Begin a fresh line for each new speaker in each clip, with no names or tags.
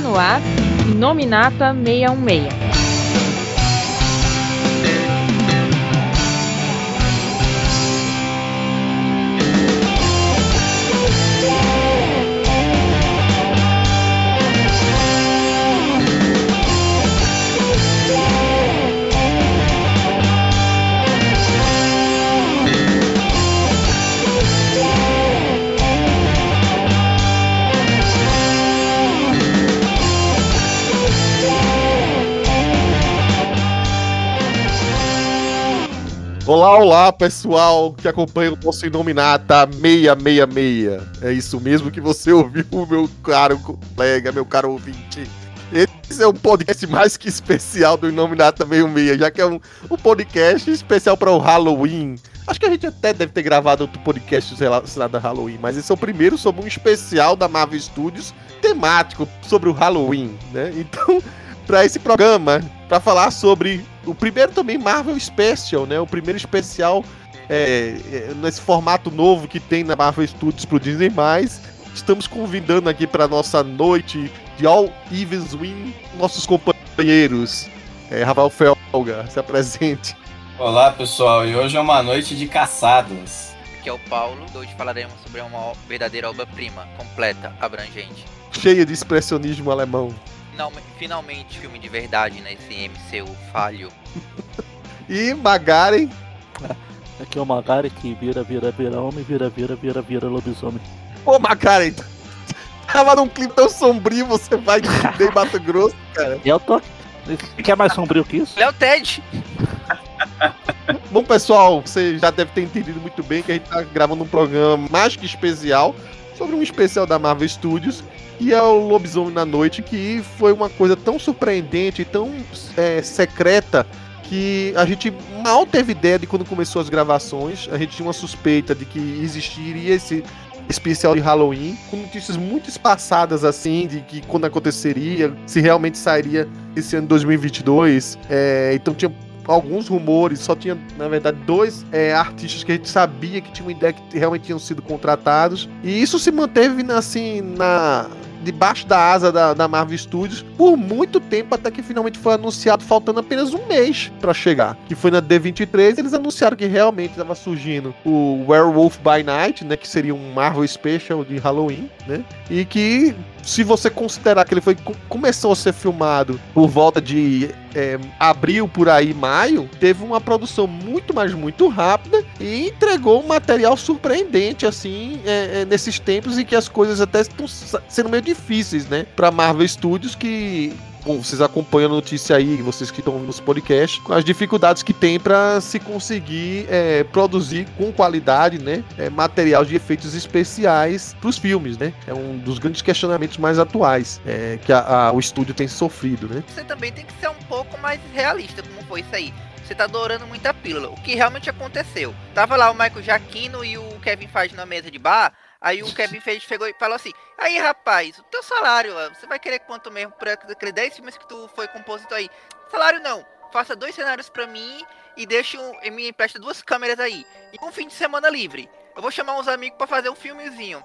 No ar Nominata 616.
Olá, olá, pessoal que acompanha o nosso Inominata 666. É isso mesmo que você ouviu, meu caro colega, meu caro ouvinte. Esse é um podcast mais que especial do Inominata 66, já que é um, um podcast especial para o Halloween. Acho que a gente até deve ter gravado outro podcast relacionado a Halloween, mas esse é o primeiro sobre um especial da Marvel Studios temático sobre o Halloween, né? Então, para esse programa, para falar sobre o primeiro também Marvel Special, né? O primeiro especial é, é, nesse formato novo que tem na Marvel Studios pro Disney+. Estamos convidando aqui para nossa noite de All Evens Win nossos companheiros. É, Rafael Felga, se apresente.
Olá pessoal, e hoje é uma noite de caçados.
Aqui é o Paulo, hoje falaremos sobre uma verdadeira obra-prima, completa, abrangente.
Cheia de expressionismo alemão
final, finalmente filme de verdade nesse MCU falho.
e Magaren.
Aqui é o Magaren que vira, vira, vira homem, vira, vira, vira, vira lobisomem.
Ô Magaren, tava num clipe tão sombrio, você vai de Mato Grosso, cara.
Eu tô. Quer mais sombrio que isso?
Léo Ted!
Bom, pessoal, você já deve ter entendido muito bem que a gente tá gravando um programa mais que especial sobre um especial da Marvel Studios e é o Lobisomem na Noite, que foi uma coisa tão surpreendente, tão é, secreta, que a gente mal teve ideia de quando começou as gravações. A gente tinha uma suspeita de que existiria esse especial de Halloween, com notícias muito espaçadas assim, de que quando aconteceria, se realmente sairia esse ano 2022. É, então tinha alguns rumores, só tinha, na verdade, dois é, artistas que a gente sabia que tinham ideia que realmente tinham sido contratados. E isso se manteve assim na debaixo da asa da, da Marvel Studios por muito tempo, até que finalmente foi anunciado, faltando apenas um mês para chegar. Que foi na D23, eles anunciaram que realmente estava surgindo o Werewolf by Night, né? Que seria um Marvel Special de Halloween, né? E que se você considerar que ele foi começou a ser filmado por volta de é, abril por aí, maio, teve uma produção muito, mais muito rápida e entregou um material surpreendente, assim, é, é, nesses tempos em que as coisas até estão sendo meio difíceis, né? Pra Marvel Studios, que Bom, vocês acompanham a notícia aí, vocês que estão ouvindo podcasts, com as dificuldades que tem para se conseguir é, produzir com qualidade, né, é, material de efeitos especiais para os filmes, né? É um dos grandes questionamentos mais atuais é, que a, a, o estúdio tem sofrido, né?
Você também tem que ser um pouco mais realista, como foi isso aí você tá adorando muita pílula. O que realmente aconteceu? Tava lá o Michael Jaquino e o Kevin Feige na mesa de bar. Aí o Kevin Feige chegou e falou assim: Aí rapaz, o teu salário, você vai querer quanto mesmo por aquele 10 filmes que tu foi compositor aí? Salário não, faça dois cenários pra mim e deixe um, me empresta duas câmeras aí. E um fim de semana livre. Eu vou chamar uns amigos para fazer um filmezinho.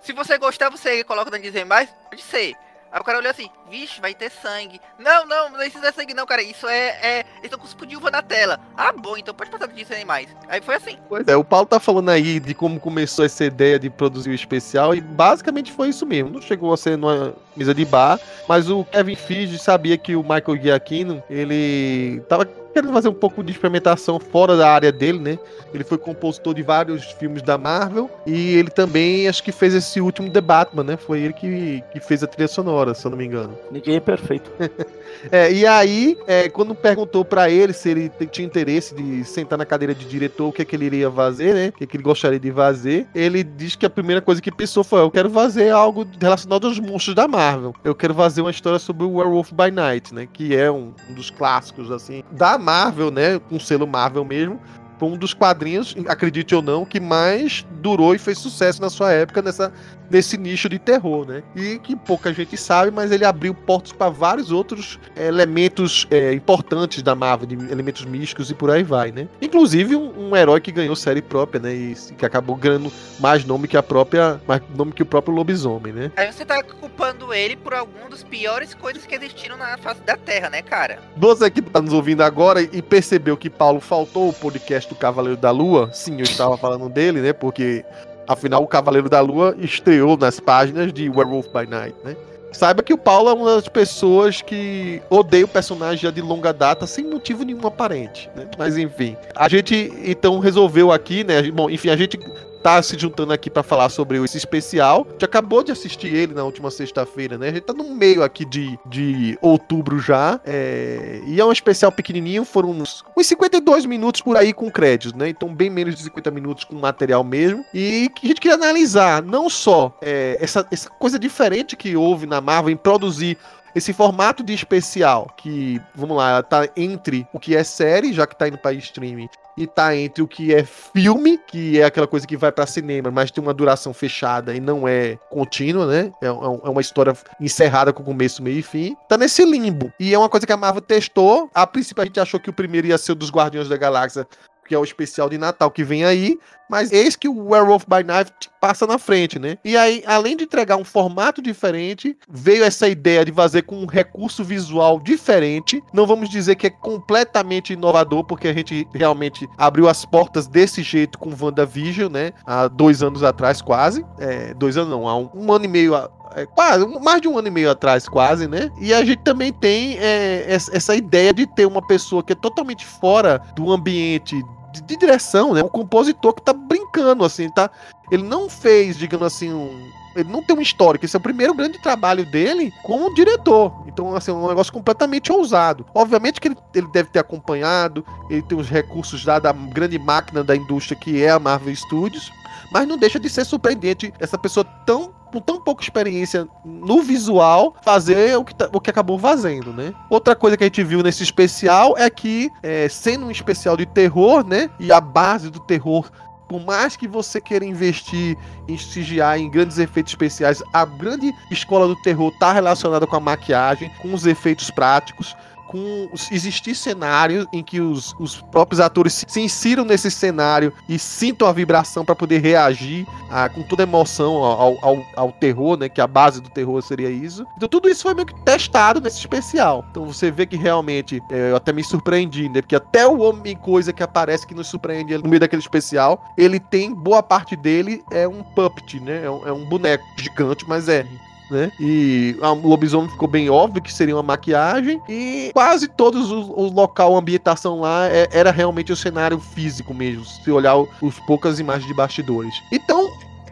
Se você gostar, você coloca na dizer mais? Pode ser. Aí o cara olhou assim, vixe, vai ter sangue. Não, não, não precisa sangue não, cara. Isso é. é... Eles estão com os de uva na tela. Ah, bom, então pode passar disso aí mais. Aí foi assim.
Pois é, o Paulo tá falando aí de como começou essa ideia de produzir o especial e basicamente foi isso mesmo. Não chegou a ser numa mesa de bar, mas o Kevin Feige sabia que o Michael Giacchino, ele tava querendo fazer um pouco de experimentação fora da área dele, né? Ele foi compositor de vários filmes da Marvel e ele também acho que fez esse último The Batman, né? Foi ele que, que fez a trilha sonora, se eu não me engano.
Ninguém é perfeito.
é, e aí, é, quando perguntou para ele se ele tinha interesse de sentar na cadeira de diretor, o que, é que ele iria fazer, né? O que, é que ele gostaria de fazer, ele diz que a primeira coisa que pensou foi: eu quero fazer algo relacionado aos monstros da Marvel. Eu quero fazer uma história sobre o Werewolf by Night, né? Que é um, um dos clássicos, assim, da Marvel, né? Com selo Marvel mesmo. Foi um dos quadrinhos, acredite ou não, que mais durou e fez sucesso na sua época nessa, nesse nicho de terror, né? E que pouca gente sabe, mas ele abriu portas para vários outros elementos é, importantes da Marvel, de elementos místicos e por aí vai, né? Inclusive um, um, herói que ganhou série própria, né? E que acabou ganhando mais nome que a própria, mais nome que o próprio lobisomem, né?
Aí você tá culpando ele por alguma das piores coisas que existiram na face da Terra, né, cara?
Você que tá nos ouvindo agora e percebeu que Paulo faltou o podcast do Cavaleiro da Lua, sim, eu estava falando dele, né? Porque Afinal, o Cavaleiro da Lua estreou nas páginas de Werewolf by Night, né? Saiba que o Paulo é uma das pessoas que odeia o personagem já de longa data, sem motivo nenhum aparente, né? Mas enfim. A gente então resolveu aqui, né? Bom, enfim, a gente tá se juntando aqui para falar sobre esse especial. A gente acabou de assistir ele na última sexta-feira, né? A gente tá no meio aqui de, de outubro já. É... E é um especial pequenininho, foram uns, uns 52 minutos por aí com créditos, né? Então, bem menos de 50 minutos com material mesmo. E que a gente queria analisar não só é, essa, essa coisa diferente que houve na Marvel em produzir esse formato de especial, que, vamos lá, tá entre o que é série, já que tá indo para streaming, e tá entre o que é filme, que é aquela coisa que vai para cinema, mas tem uma duração fechada e não é contínua, né? É, é, é, uma história encerrada com começo, meio e fim. Tá nesse limbo. E é uma coisa que a Marvel testou. A princípio a gente achou que o primeiro ia ser o dos Guardiões da Galáxia, que é o especial de Natal que vem aí, mas eis que o Werewolf by Night passa na frente, né? E aí, além de entregar um formato diferente, veio essa ideia de fazer com um recurso visual diferente. Não vamos dizer que é completamente inovador, porque a gente realmente abriu as portas desse jeito com WandaVision, né? Há dois anos atrás, quase. É, dois anos não, há um, um ano e meio é, quase, mais de um ano e meio atrás, quase, né? E a gente também tem é, essa ideia de ter uma pessoa que é totalmente fora do ambiente de, direção, né? Um compositor que tá brincando, assim, tá? Ele não fez, digamos assim, um, ele não tem um histórico. Esse é o primeiro grande trabalho dele como diretor. Então, assim, é um negócio completamente ousado. Obviamente que ele, ele deve ter acompanhado, ele tem os recursos lá da grande máquina da indústria que é a Marvel Studios, mas não deixa de ser surpreendente essa pessoa tão com tão pouca experiência no visual, fazer o que, tá, o que acabou fazendo, né? Outra coisa que a gente viu nesse especial é que, é, sendo um especial de terror, né? E a base do terror por mais que você queira investir em CGI, em grandes efeitos especiais, a grande escola do terror está relacionada com a maquiagem, com os efeitos práticos com existir cenários em que os, os próprios atores se, se insiram nesse cenário e sintam a vibração para poder reagir a, com toda emoção ao, ao, ao, terror, né? Que a base do terror seria isso. Então tudo isso foi meio que testado nesse especial. Então você vê que realmente é, eu até me surpreendi, né? Porque até o Homem Coisa que aparece que nos surpreende no meio daquele especial, ele tem boa parte dele é um puppet, né? É um, é um boneco gigante, mas é né? E o lobisomem ficou bem óbvio que seria uma maquiagem. E quase todos os, os local, a ambientação lá é, era realmente o cenário físico mesmo, se olhar os poucas imagens de bastidores. Então,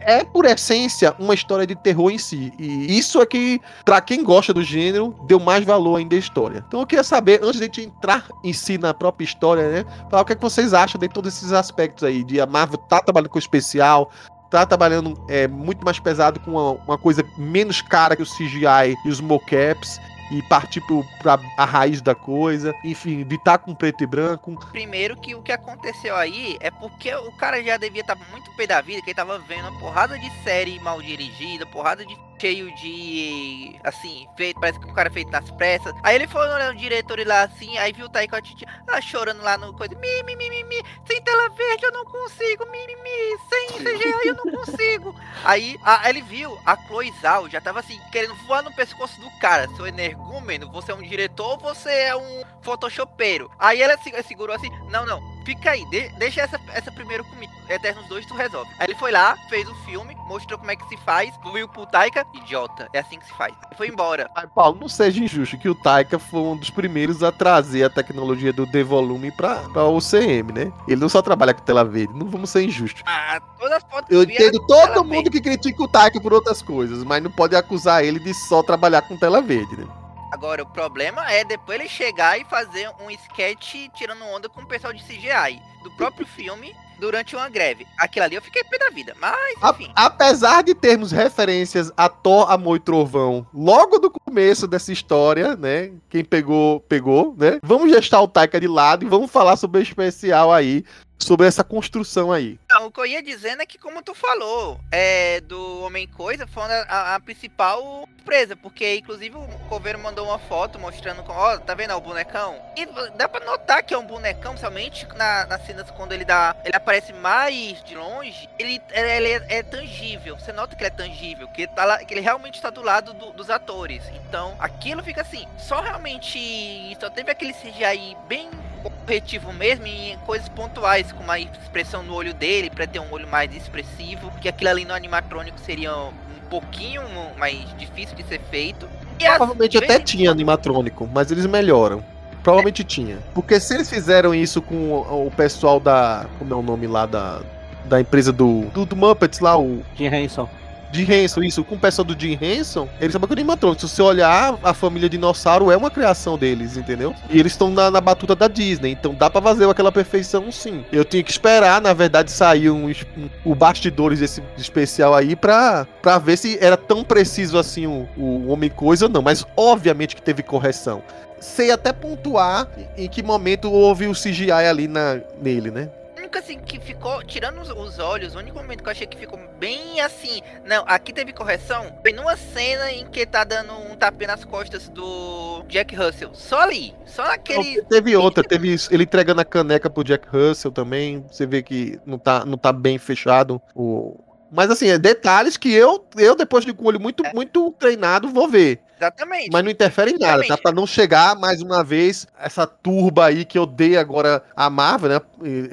é, por essência, uma história de terror em si. E isso é que, pra quem gosta do gênero, deu mais valor ainda à história. Então eu queria saber, antes de gente entrar em si na própria história, né? Falar o que, é que vocês acham de todos esses aspectos aí. De a Marvel tá trabalhando com especial, tá trabalhando é, muito mais pesado com uma, uma, coisa menos cara que o CGI e os mocaps e partir pro, pra a raiz da coisa, enfim, de estar tá com preto e branco.
Primeiro que o que aconteceu aí é porque o cara já devia estar tá muito pé da vida, que ele tava vendo uma porrada de série mal dirigida, porrada de cheio de. Assim, feito, parece que o cara feito nas pressas. Aí ele foi olhando o diretor lá assim, aí viu o Taika Waititi ah, chorando lá no coisa. Mi, mi, mi, mi, mi, sem tela verde não consigo, mi, mi, mi, sem CGI eu não consigo. aí a, ele viu a Chloe Zhao já tava assim, querendo voar no pescoço do cara. Seu energúmeno, você é um diretor ou você é um photoshopeiro? Aí ela segurou assim, não, não fica aí, de, deixa essa, essa primeiro comigo. Eternos 2 tu resolve. Aí ele foi lá, fez o filme, mostrou como é que se faz, viu pro Taika, idiota, é assim que se faz. Foi embora.
Ai, Paulo, não seja injusto que o Taika foi um dos primeiros a trazer a tecnologia do D-Volume pra, pra OCM, né? Ele não só trabalha com tela verde, não vamos ser injustos.
Ah, todas as fotos
Eu entendo todo mundo verde. que critica o Taika por outras coisas, mas não pode acusar ele de só trabalhar com tela verde, né?
Agora, o problema é depois ele chegar e fazer um sketch tirando onda com o pessoal de CGI do próprio filme durante uma greve. Aquilo ali eu fiquei pé da vida, mas enfim.
A, apesar de termos referências a Thor, Amor e Trovão logo do começo dessa história, né? Quem pegou, pegou, né? Vamos deixar o Taika de lado e vamos falar sobre o especial aí, sobre essa construção aí.
Não, o que eu ia dizendo é que, como tu falou, é, do Homem-Coisa foi a, a, principal surpresa, porque inclusive o Coveiro mandou uma foto mostrando, ó, tá vendo o bonecão? E dá pra notar que é um bonecão, somente na, nas cenas quando ele dá, ele aparece mais de longe, ele, ele é, é tangível, você nota que ele é tangível, que, ele tá lá, que ele realmente está do lado do, dos atores, então aquilo fica assim, só realmente, só teve aquele CGI bem corretivo mesmo em coisas pontuais, com uma expressão no olho dele, para ter um olho mais expressivo, que aquilo ali no animatrônico seria um pouquinho mais difícil de ser feito.
E Provavelmente até tinha animatrônico, mas eles melhoram. Provavelmente é. tinha. Porque se eles fizeram isso com o, o pessoal da. Como é o nome lá da. Da empresa do. Do, do Muppets lá, o.
Jim Henson.
Jim Henson, isso, com pessoal do Jim Henson, eles são animatrônicos. Se você olhar, a família dinossauro é uma criação deles, entendeu? E eles estão na, na, batuta da Disney, então dá pra fazer aquela perfeição sim. Eu tinha que esperar, na verdade, sair um, um, o bastidores desse especial aí pra, pra ver se era tão preciso assim o, o Homem-Coisa ou não, mas obviamente que teve correção. Sei até pontuar em que momento houve o CGI ali na, nele, né?
Único assim que ficou, tirando os, os, olhos, o único momento que eu achei que ficou bem assim. Não, aqui teve correção. Foi numa cena em que tá dando um tapê nas costas do Jack Russell. Só ali. Só naquele.
teve outra, teve ele entregando a caneca pro Jack Russell também. Você vê que não tá, não tá bem fechado o, mas assim, é detalhes que eu, eu depois de com o olho muito, é. muito treinado, vou ver.
Exatamente.
Mas não interfere em nada, tá? Pra não chegar mais uma vez essa turba aí que odeia agora a Marvel, né?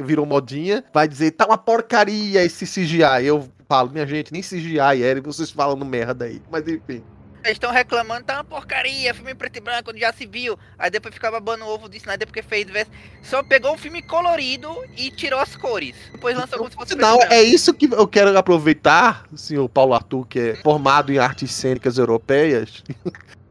Virou modinha, vai dizer, tá uma porcaria esse CGI. Eu falo, minha gente, nem CGI era, vocês falando merda aí. Mas enfim.
Eles estão reclamando, tá uma porcaria, filme preto e branco, onde já se viu. Aí depois ficava babando o ovo do Snyder porque fez. Só pegou o filme colorido e tirou as cores. Depois lançou como se fosse
Não, é isso que eu quero aproveitar, senhor Paulo Arthur, que é formado em artes cênicas europeias.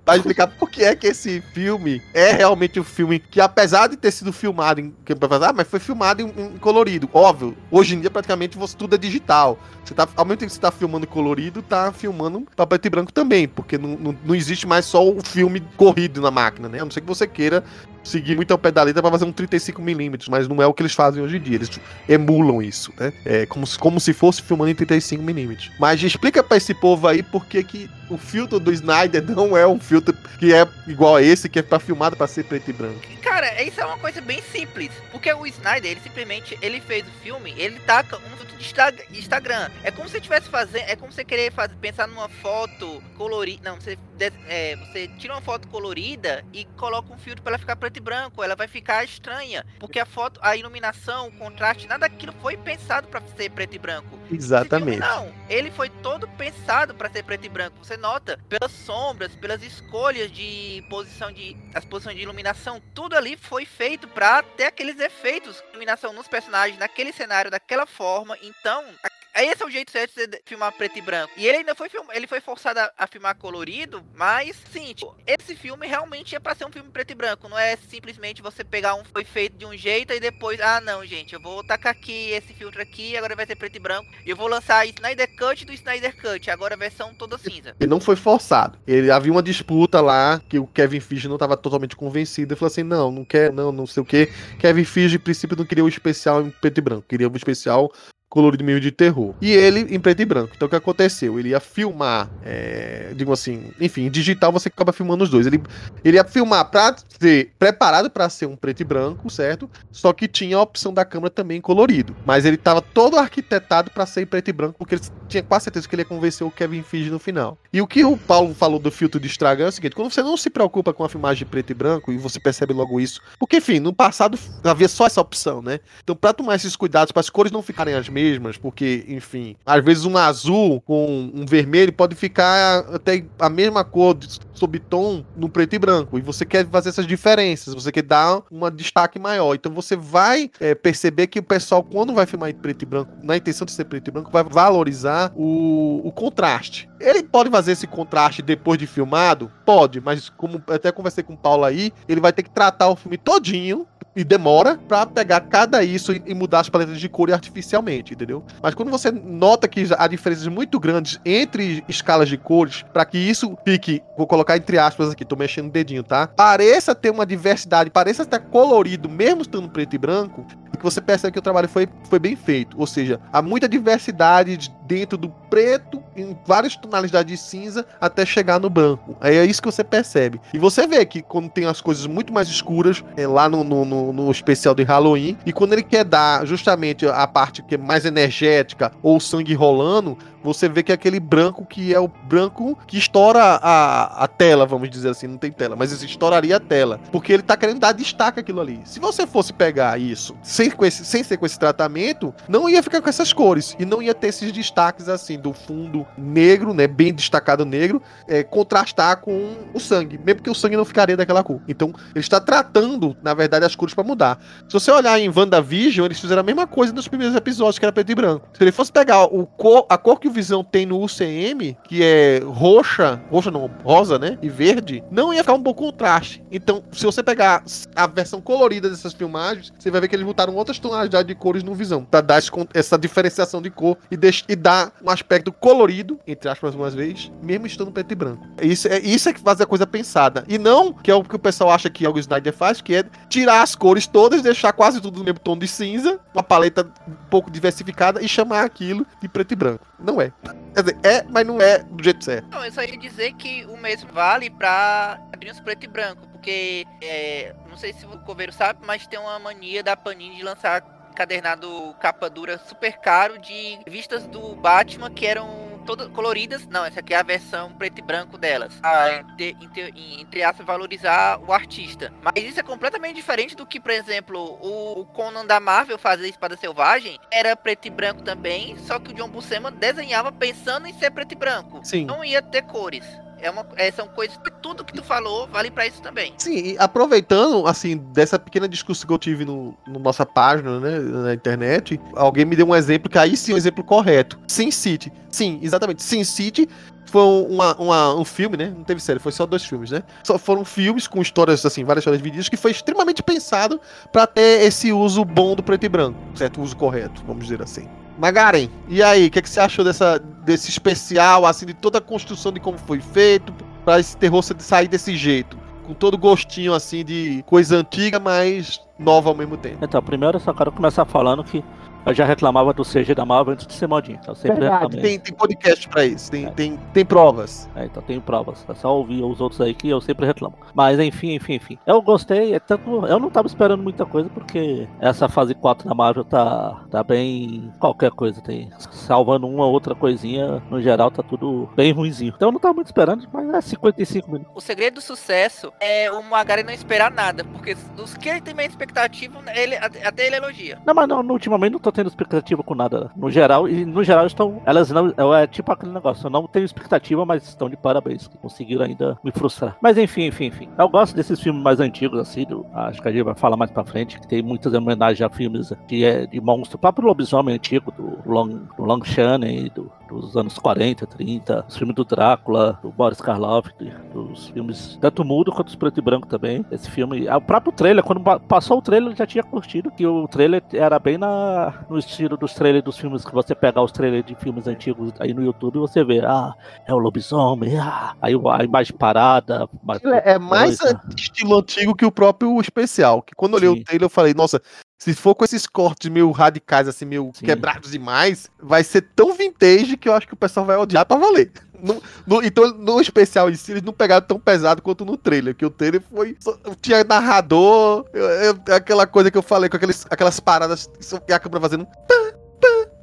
Para explicar por que é que esse filme é realmente um filme que, apesar de ter sido filmado em. Ah, mas foi filmado em, em colorido. Óbvio, hoje em dia praticamente você, tudo é digital. Você tá, ao mesmo tempo que você tá filmando colorido, tá filmando pra preto e branco também, porque não, não, não existe mais só o filme corrido na máquina, né? A não ser que você queira seguir muito ao pé da letra pra fazer um 35mm, mas não é o que eles fazem hoje em dia. Eles emulam isso, né? É como se, como se fosse filmando em 35mm. Mas explica pra esse povo aí por que, que o filtro do Snyder não é um filtro que é igual a esse, que é pra filmado pra ser preto e branco.
Cara, isso é uma coisa bem simples. Porque o Snyder, ele simplesmente ele fez o filme, ele taca um filtro de Instagram. É como se tivesse fazendo. É como você querer fazer, pensar numa foto colorida. Não, você, é, você tira uma foto colorida e coloca um filtro pra ela ficar preto e branco, ela vai ficar estranha, porque a foto, a iluminação, o contraste, nada daquilo foi pensado para ser preto e branco.
Exatamente.
Não, ele foi todo pensado para ser preto e branco. Você nota pelas sombras, pelas escolhas de posição de as posições de iluminação, tudo ali foi feito para ter aqueles efeitos iluminação nos personagens naquele cenário daquela forma. Então, esse é o jeito certo de filmar preto e branco. E ele ainda foi ele foi forçado a, a, filmar colorido, mas sim, tipo, esse filme realmente é para ser um filme preto e branco, não é simplesmente você pegar um foi feito de um jeito e depois, ah, não, gente, eu vou tacar aqui esse filtro aqui, agora vai ser preto e branco. E eu vou lançar Snyder Cut do Snyder Cut, agora a versão toda cinza.
Ele não foi forçado. Ele havia uma disputa lá que o Kevin Feige não estava totalmente convencido e falou assim: "Não, não quer, não, não sei o que". Kevin Feige, em princípio, não queria o especial em preto e branco, queria o especial colorido meio de terror. E ele em preto e branco. Então o que aconteceu? Ele ia filmar, é, digo assim, enfim, digital você acaba filmando os dois. Ele, ele ia filmar pra ser preparado para ser um preto e branco, certo? Só que tinha a opção da câmera também colorido. Mas ele tava todo arquitetado para ser preto e branco, porque ele tinha quase certeza que ele ia convencer o Kevin Feige no final. E o que o Paulo falou do filtro de estragar é o seguinte: quando você não se preocupa com a filmagem preto e branco, e você percebe logo isso, porque enfim, no passado havia só essa opção, né? Então, pra tomar esses cuidados, para as cores não ficarem as mesmas mesmas, porque, enfim, às vezes um azul com um vermelho pode ficar até a mesma cor sob tom no preto e branco. E você quer fazer essas diferenças, você quer dar um destaque maior. Então você vai é, perceber que o pessoal, quando vai filmar em preto e branco, na intenção de ser preto e branco, vai valorizar o, o contraste. Ele pode fazer esse contraste depois de filmado? Pode, mas como até conversei com o Paulo aí, ele vai ter que tratar o filme todinho e demora para pegar cada isso e mudar as paletas de cor artificialmente, entendeu? Mas quando você nota que há diferenças muito grandes entre escalas de cores, para que isso fique, vou colocar colocar entre aspas aqui, tô mexendo o dedinho, tá? Pareça ter uma diversidade, pareça estar colorido, mesmo estando preto e branco, e que você percebe que o trabalho foi, foi bem feito. Ou seja, há muita diversidade de- dentro do preto, em várias tonalidades de cinza, até chegar no branco. Aí é isso que você percebe. E você vê que quando tem as coisas muito mais escuras, é lá no, no, no- no especial de Halloween, e quando ele quer dar justamente a parte que é mais energética, ou sangue rolando, você vê que é aquele branco que é o branco que estoura a, a tela, vamos dizer assim, não tem tela, mas isso estouraria a tela, porque ele tá querendo dar destaque àquilo ali. Se você fosse pegar isso sem, esse, sem ser com esse tratamento, não ia ficar com essas cores, e não ia ter esses destaques assim, do fundo negro, né, bem destacado negro, é, contrastar com o sangue, mesmo que o sangue não ficaria daquela cor. Então, ele está tratando, na verdade, as cores para mudar. Se você olhar em WandaVision, eles fizeram a mesma coisa nos primeiros episódios, que era preto e branco. Se ele fosse pegar o cor, a cor que o Visão tem no UCM, que é roxa, roxa não, rosa, né? E verde, não ia ficar um bom contraste. Então, se você pegar a versão colorida dessas filmagens, você vai ver que eles botaram outras tonalidades de cores no Visão, pra dar essa diferenciação de cor e, e dar um aspecto colorido, entre aspas, mais uma vez, mesmo estando preto e branco. Isso é, isso é que faz a coisa pensada. E não que é o que o pessoal acha que o Snyder faz, que é tirar as cores todas, deixar quase tudo no mesmo tom de cinza, uma paleta um pouco diversificada e chamar aquilo de preto e branco. Não é. Quer dizer, é, mas não é do jeito certo.
Não, eu só ia dizer que o mesmo vale pra quadrinhos preto e branco, porque é, não sei se o Coveiro sabe, mas tem uma mania da Panini de lançar encadernado capa dura super caro de revistas do Batman que eram todas coloridas. Não, essa aqui é a versão preto e branco delas. Ah, entre, entre, entre aspas, valorizar o artista. Mas isso é completamente diferente do que, por exemplo, o, o Conan da Marvel fazer Espada Selvagem era preto e branco também, só que o John Buscema desenhava pensando em ser preto e branco.
Sim.
Não ia ter cores. É uma, é, são coisas que tudo que tu falou vale pra isso também.
Sim, aproveitando, assim, dessa pequena discussão que eu tive no, no nossa página, né, na internet, alguém me deu um exemplo que aí sim é um exemplo correto. Sin City. Sim, exatamente. Sin City foi uma, uma- um filme, né? Não teve série, foi só dois filmes, né? Só foram filmes com histórias, assim, várias histórias divididas, que foi extremamente pensado pra ter esse uso bom do preto e branco, certo? O uso correto, vamos dizer assim. Magaren, e aí, o que, é que você achou dessa, desse especial, assim, de toda a construção de como foi feito, pra esse terror sa- sair desse jeito? Com todo gostinho, assim, de coisa antiga, mas nova ao mesmo tempo.
Então, primeiro eu só quero começar falando que eu já reclamava do CG da Marvel antes de ser modinha. Então, eu sempre
Verdade, tem, tem podcast pra isso, tem,
É.
tem, tem provas.
É, então tenho provas. É só ouvir os outros aí que eu sempre reclamo. Mas enfim, enfim, enfim. Eu gostei, é tanto. Eu não tava esperando muita coisa, porque essa fase 4 da Marvel tá, tá bem. qualquer coisa. Tem. Salvando uma ou outra coisinha, no geral tá tudo bem ruinzinho. Então eu não tava muito esperando, mas é 55 minutos.
O segredo do sucesso é o Magari não esperar nada, porque dos que ele tem mais expectativa, ele, até até ele elogia.
Não, mas não, no- ultimamente não tô tendo expectativa com nada. No geral, e no geral estão. Elas não. É tipo aquele negócio. Eu não tenho expectativa, mas estão de parabéns. Que conseguiram ainda me frustrar. Mas enfim, enfim, enfim. Eu gosto desses filmes mais antigos, assim. Do, acho que a gente vai falar mais pra frente. Que tem muitas homenagens a filmes de, é, de monstro. O próprio lobisomem antigo, do Long, do Long Shannon, do, dos anos 40, 30. Os filmes do Drácula, do Boris Karloff, dos filmes tanto mudo quanto os preto e branco também. Esse filme. ah, O próprio trailer, quando passou o trailer, eu já tinha curtido. Que o trailer era bem na, no estilo dos trailers dos filmes que você pegar os trailers de filmes antigos aí no YouTube você vê, ah, é o lobisomem, ah, aí a imagem parada.
Ele é mais
coisa.
estilo antigo que o próprio especial. Que quando eu olhei
Sim.
o trailer, eu falei, nossa, se for com esses cortes meio radicais, assim, meio
Sim.
quebrados demais, vai ser tão vintage que eu acho que o pessoal vai odiar pra valer. No- no- então, no especial em si, eles não pegaram tão pesado quanto no trailer, que o trailer foi. só- tinha narrador, eu- eu- aquela coisa que eu falei, com aqueles, aquelas paradas, só- e a câmera fazendo.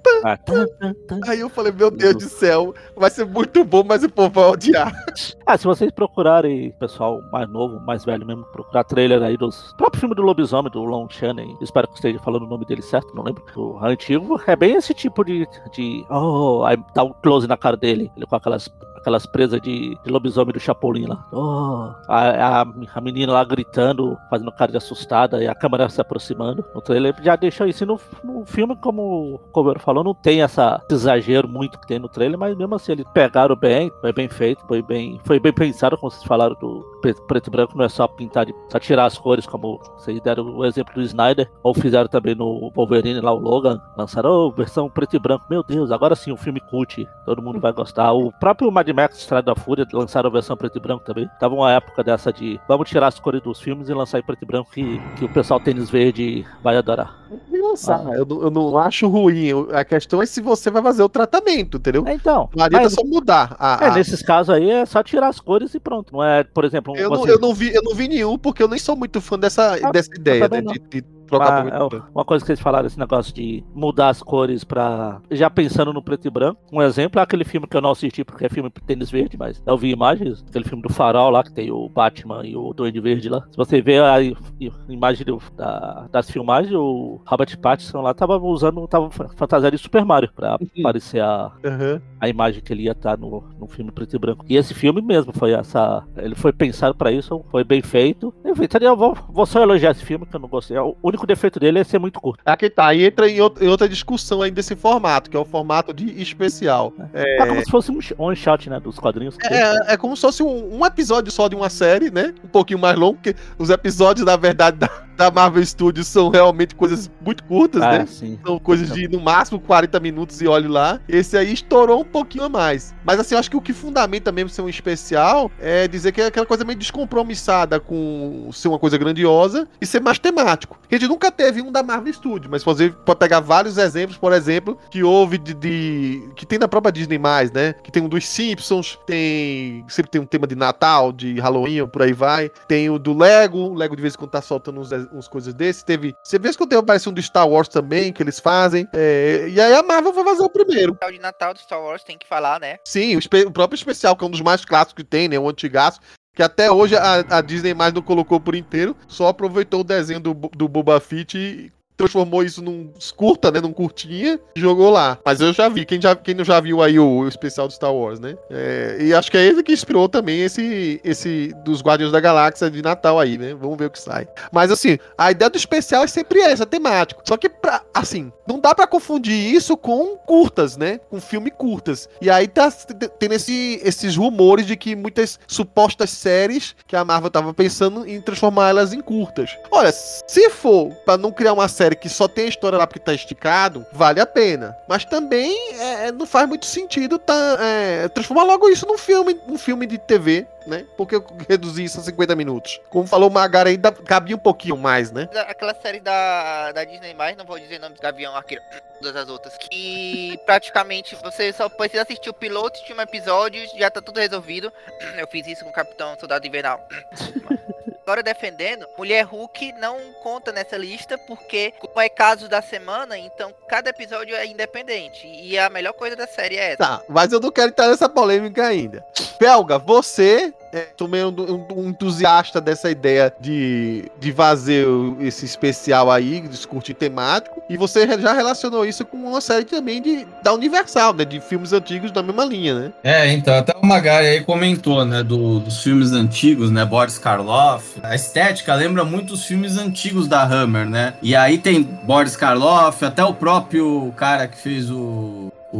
Tan.
Aí eu falei, meu Deus do céu, vai ser muito bom, mas o povo vai odiar.
Ah, se vocês procurarem, pessoal mais novo, mais velho mesmo, procurar trailer aí dos próprio filme do lobisomem, do Lon Chaney, espero que esteja falando o nome dele certo, não lembro. O antigo é bem esse tipo de. de oh, aí dá um close na cara dele, ele com aquelas. Aquelas presas de, de lobisomem do Chapolin lá. Oh, a, a, a menina lá gritando, fazendo cara de assustada, e a câmera se aproximando. O trailer já deixou isso. E no, no filme, como o Coveiro falou, não tem essa, esse exagero muito que tem no trailer, mas mesmo assim, eles pegaram bem, foi bem feito, foi bem, foi bem pensado, como vocês falaram do pre- preto e branco, não é só pintar, de, só tirar as cores, como vocês deram o exemplo do Snyder, ou fizeram também no Wolverine lá, o Logan, lançaram oh, versão preto e branco, meu Deus, agora sim, um filme cult, todo mundo vai gostar. O próprio Mad Max Estrada da Fúria lançaram a versão preto e branco também. Tava uma época dessa de vamos tirar as cores dos filmes e lançar em preto e branco que, que o pessoal tênis verde vai adorar.
Lançar, eu, não, eu não acho ruim. eu- A questão é se você vai fazer o tratamento, entendeu?
É, então.
Não adianta
mas-
só mudar. A,
é,
a-
nesses casos aí é só tirar as cores e pronto. Não é, por exemplo,
eu, não,
você-
eu, não vi, eu não vi nenhum, porque eu nem sou muito fã dessa,
Ah,
dessa ideia, né? De, de trocar por
é, uma coisa que eles falaram, esse negócio de mudar as cores pra. Já pensando no preto e branco. Um exemplo é aquele filme que eu não assisti porque é filme tênis verde, mas eu vi imagens. Aquele filme do Farol lá, que tem o Batman e o Duende Verde lá. Se você vê a imagem do- da- das filmagens, o Robert Pattinson lá tava usando, tava fa- fantasiado de Super Mario pra parecer a,
Aham.
a imagem que ele ia estar no, no filme preto e branco. E esse filme mesmo foi essa. Ele foi pensado pra isso, foi bem feito. Enfim, eu vou, vou só elogiar esse filme que eu não gostei. O único defeito dele é ser muito curto.
Aqui tá, e entra em out- em outra discussão aí desse formato, que é o formato de especial.
É como se fosse um sh- one shot, né? Dos quadrinhos.
É, é como se fosse um, um episódio só de uma série, né? Um pouquinho mais longo, porque os episódios, na verdade, da, da Marvel Studios são realmente coisas muito curtas,
Ah,
né?
sim.
São coisas de no máximo 40 minutos e olhe lá. Esse aí estourou um pouquinho a mais. Mas assim, eu acho que o que fundamenta mesmo ser um especial é dizer que é aquela coisa meio descompromissada com ser uma coisa grandiosa e ser mais temático. A gente nunca teve um da Marvel Studios, mas você pode pegar vários exemplos, por exemplo, que houve de. de- que tem na própria Disney mais, né? Que tem um dos Simpsons, tem. Sempre tem um tema de Natal, de Halloween, por aí vai. Tem o do Lego, o Lego de vez em quando tá soltando uns, uns coisas desses. Teve. Você vê que eu tenho aparecido um do Star Wars também, que eles fazem. É, e aí a Marvel vai fazer o primeiro.
O de Natal do Star Wars tem que falar, né?
Sim, o, o próprio especial, que é um dos mais clássicos que tem, né? O antigaço. Que até hoje a, a Disney mais não colocou por inteiro, só aproveitou o desenho do, do Boba Fett e transformou isso num curta, né? Num curtinha e jogou lá. Mas eu já vi, quem, já, quem já viu aí o, o especial do Star Wars, né? É, e acho que é ele que inspirou também esse, esse dos Guardiões da Galáxia de Natal aí, né? Vamos ver o que sai. Mas assim, a ideia do especial é sempre essa, temático. Só que, pra, assim, não dá pra confundir isso com curtas, né? Com filme curtas. E aí tá tendo esse, esses rumores de que muitas supostas séries que a Marvel tava pensando em transformar elas em curtas. Olha, se for pra não criar uma série que só tem a história lá porque tá esticado, vale a pena. Mas também é, não faz muito sentido tá, é, transformar logo isso num filme, um filme de TV, né? Porque eu reduzir isso a 50 minutos. Como falou o Magara dá- cabia um pouquinho mais, né?
Aquela série da, da Disney, não vou dizer nome do Gavião Arqueiro, todas as outras, que praticamente você só precisa assistir o piloto de um episódio e já tá tudo resolvido. Eu fiz isso com o Capitão Soldado Invernal. Agora defendendo, Mulher Hulk não conta nessa lista porque, como é caso da semana, então cada episódio é independente. E a melhor coisa da série é essa.
Tá, mas eu não quero entrar nessa polêmica ainda. Pelga, você é também um, um- entusiasta dessa ideia de, de fazer esse especial aí, discutir temático, e você já relacionou isso com uma série também de, da Universal, né? De filmes antigos da mesma linha, né?
É, então, até o Magari aí comentou, né, do- dos filmes antigos, né, Boris Karloff. A estética lembra muito os filmes antigos da Hammer, né? E aí tem Boris Karloff, até o próprio cara que fez o... O,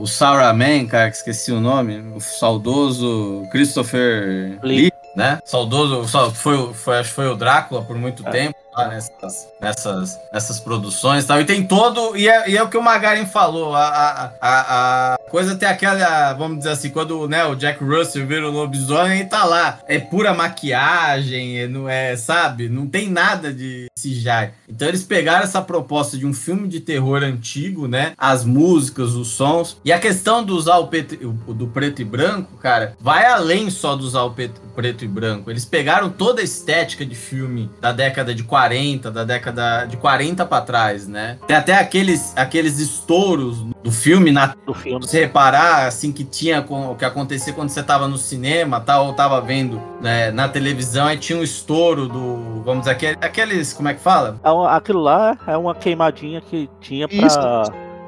o Sauraman, cara, que esqueci o nome, o saudoso Christopher
Lee.
Lee, né? Saudoso, foi, o- foi, acho que foi o Drácula por muito
É.
tempo lá nessas, nessas, nessas produções e tal. E tem todo. E é, e é o que o Magarin falou. A, a, a, a coisa tem aquela. Vamos dizer assim, quando né, o Jack Russell vira o lobisomem e tá lá. É pura maquiagem, é, não é, sabe? Não tem nada de CGI. Então eles pegaram essa proposta de um filme de terror antigo, né? As músicas, os sons. E a questão de usar o, pet- o- do preto e branco, cara, vai além só de usar o preto e branco. Eles pegaram toda a estética de filme da década de 40, da década de 40 pra trás, né? Tem até aqueles, aqueles estouros do filme na
do filme.
você reparar assim que tinha com- o que acontecia quando você tava no cinema tal, ou tava vendo né, na televisão, aí tinha um estouro do. Vamos dizer, aquele- aqueles. Como é que fala?
É um- aquilo lá é uma queimadinha que tinha pra.
Isso.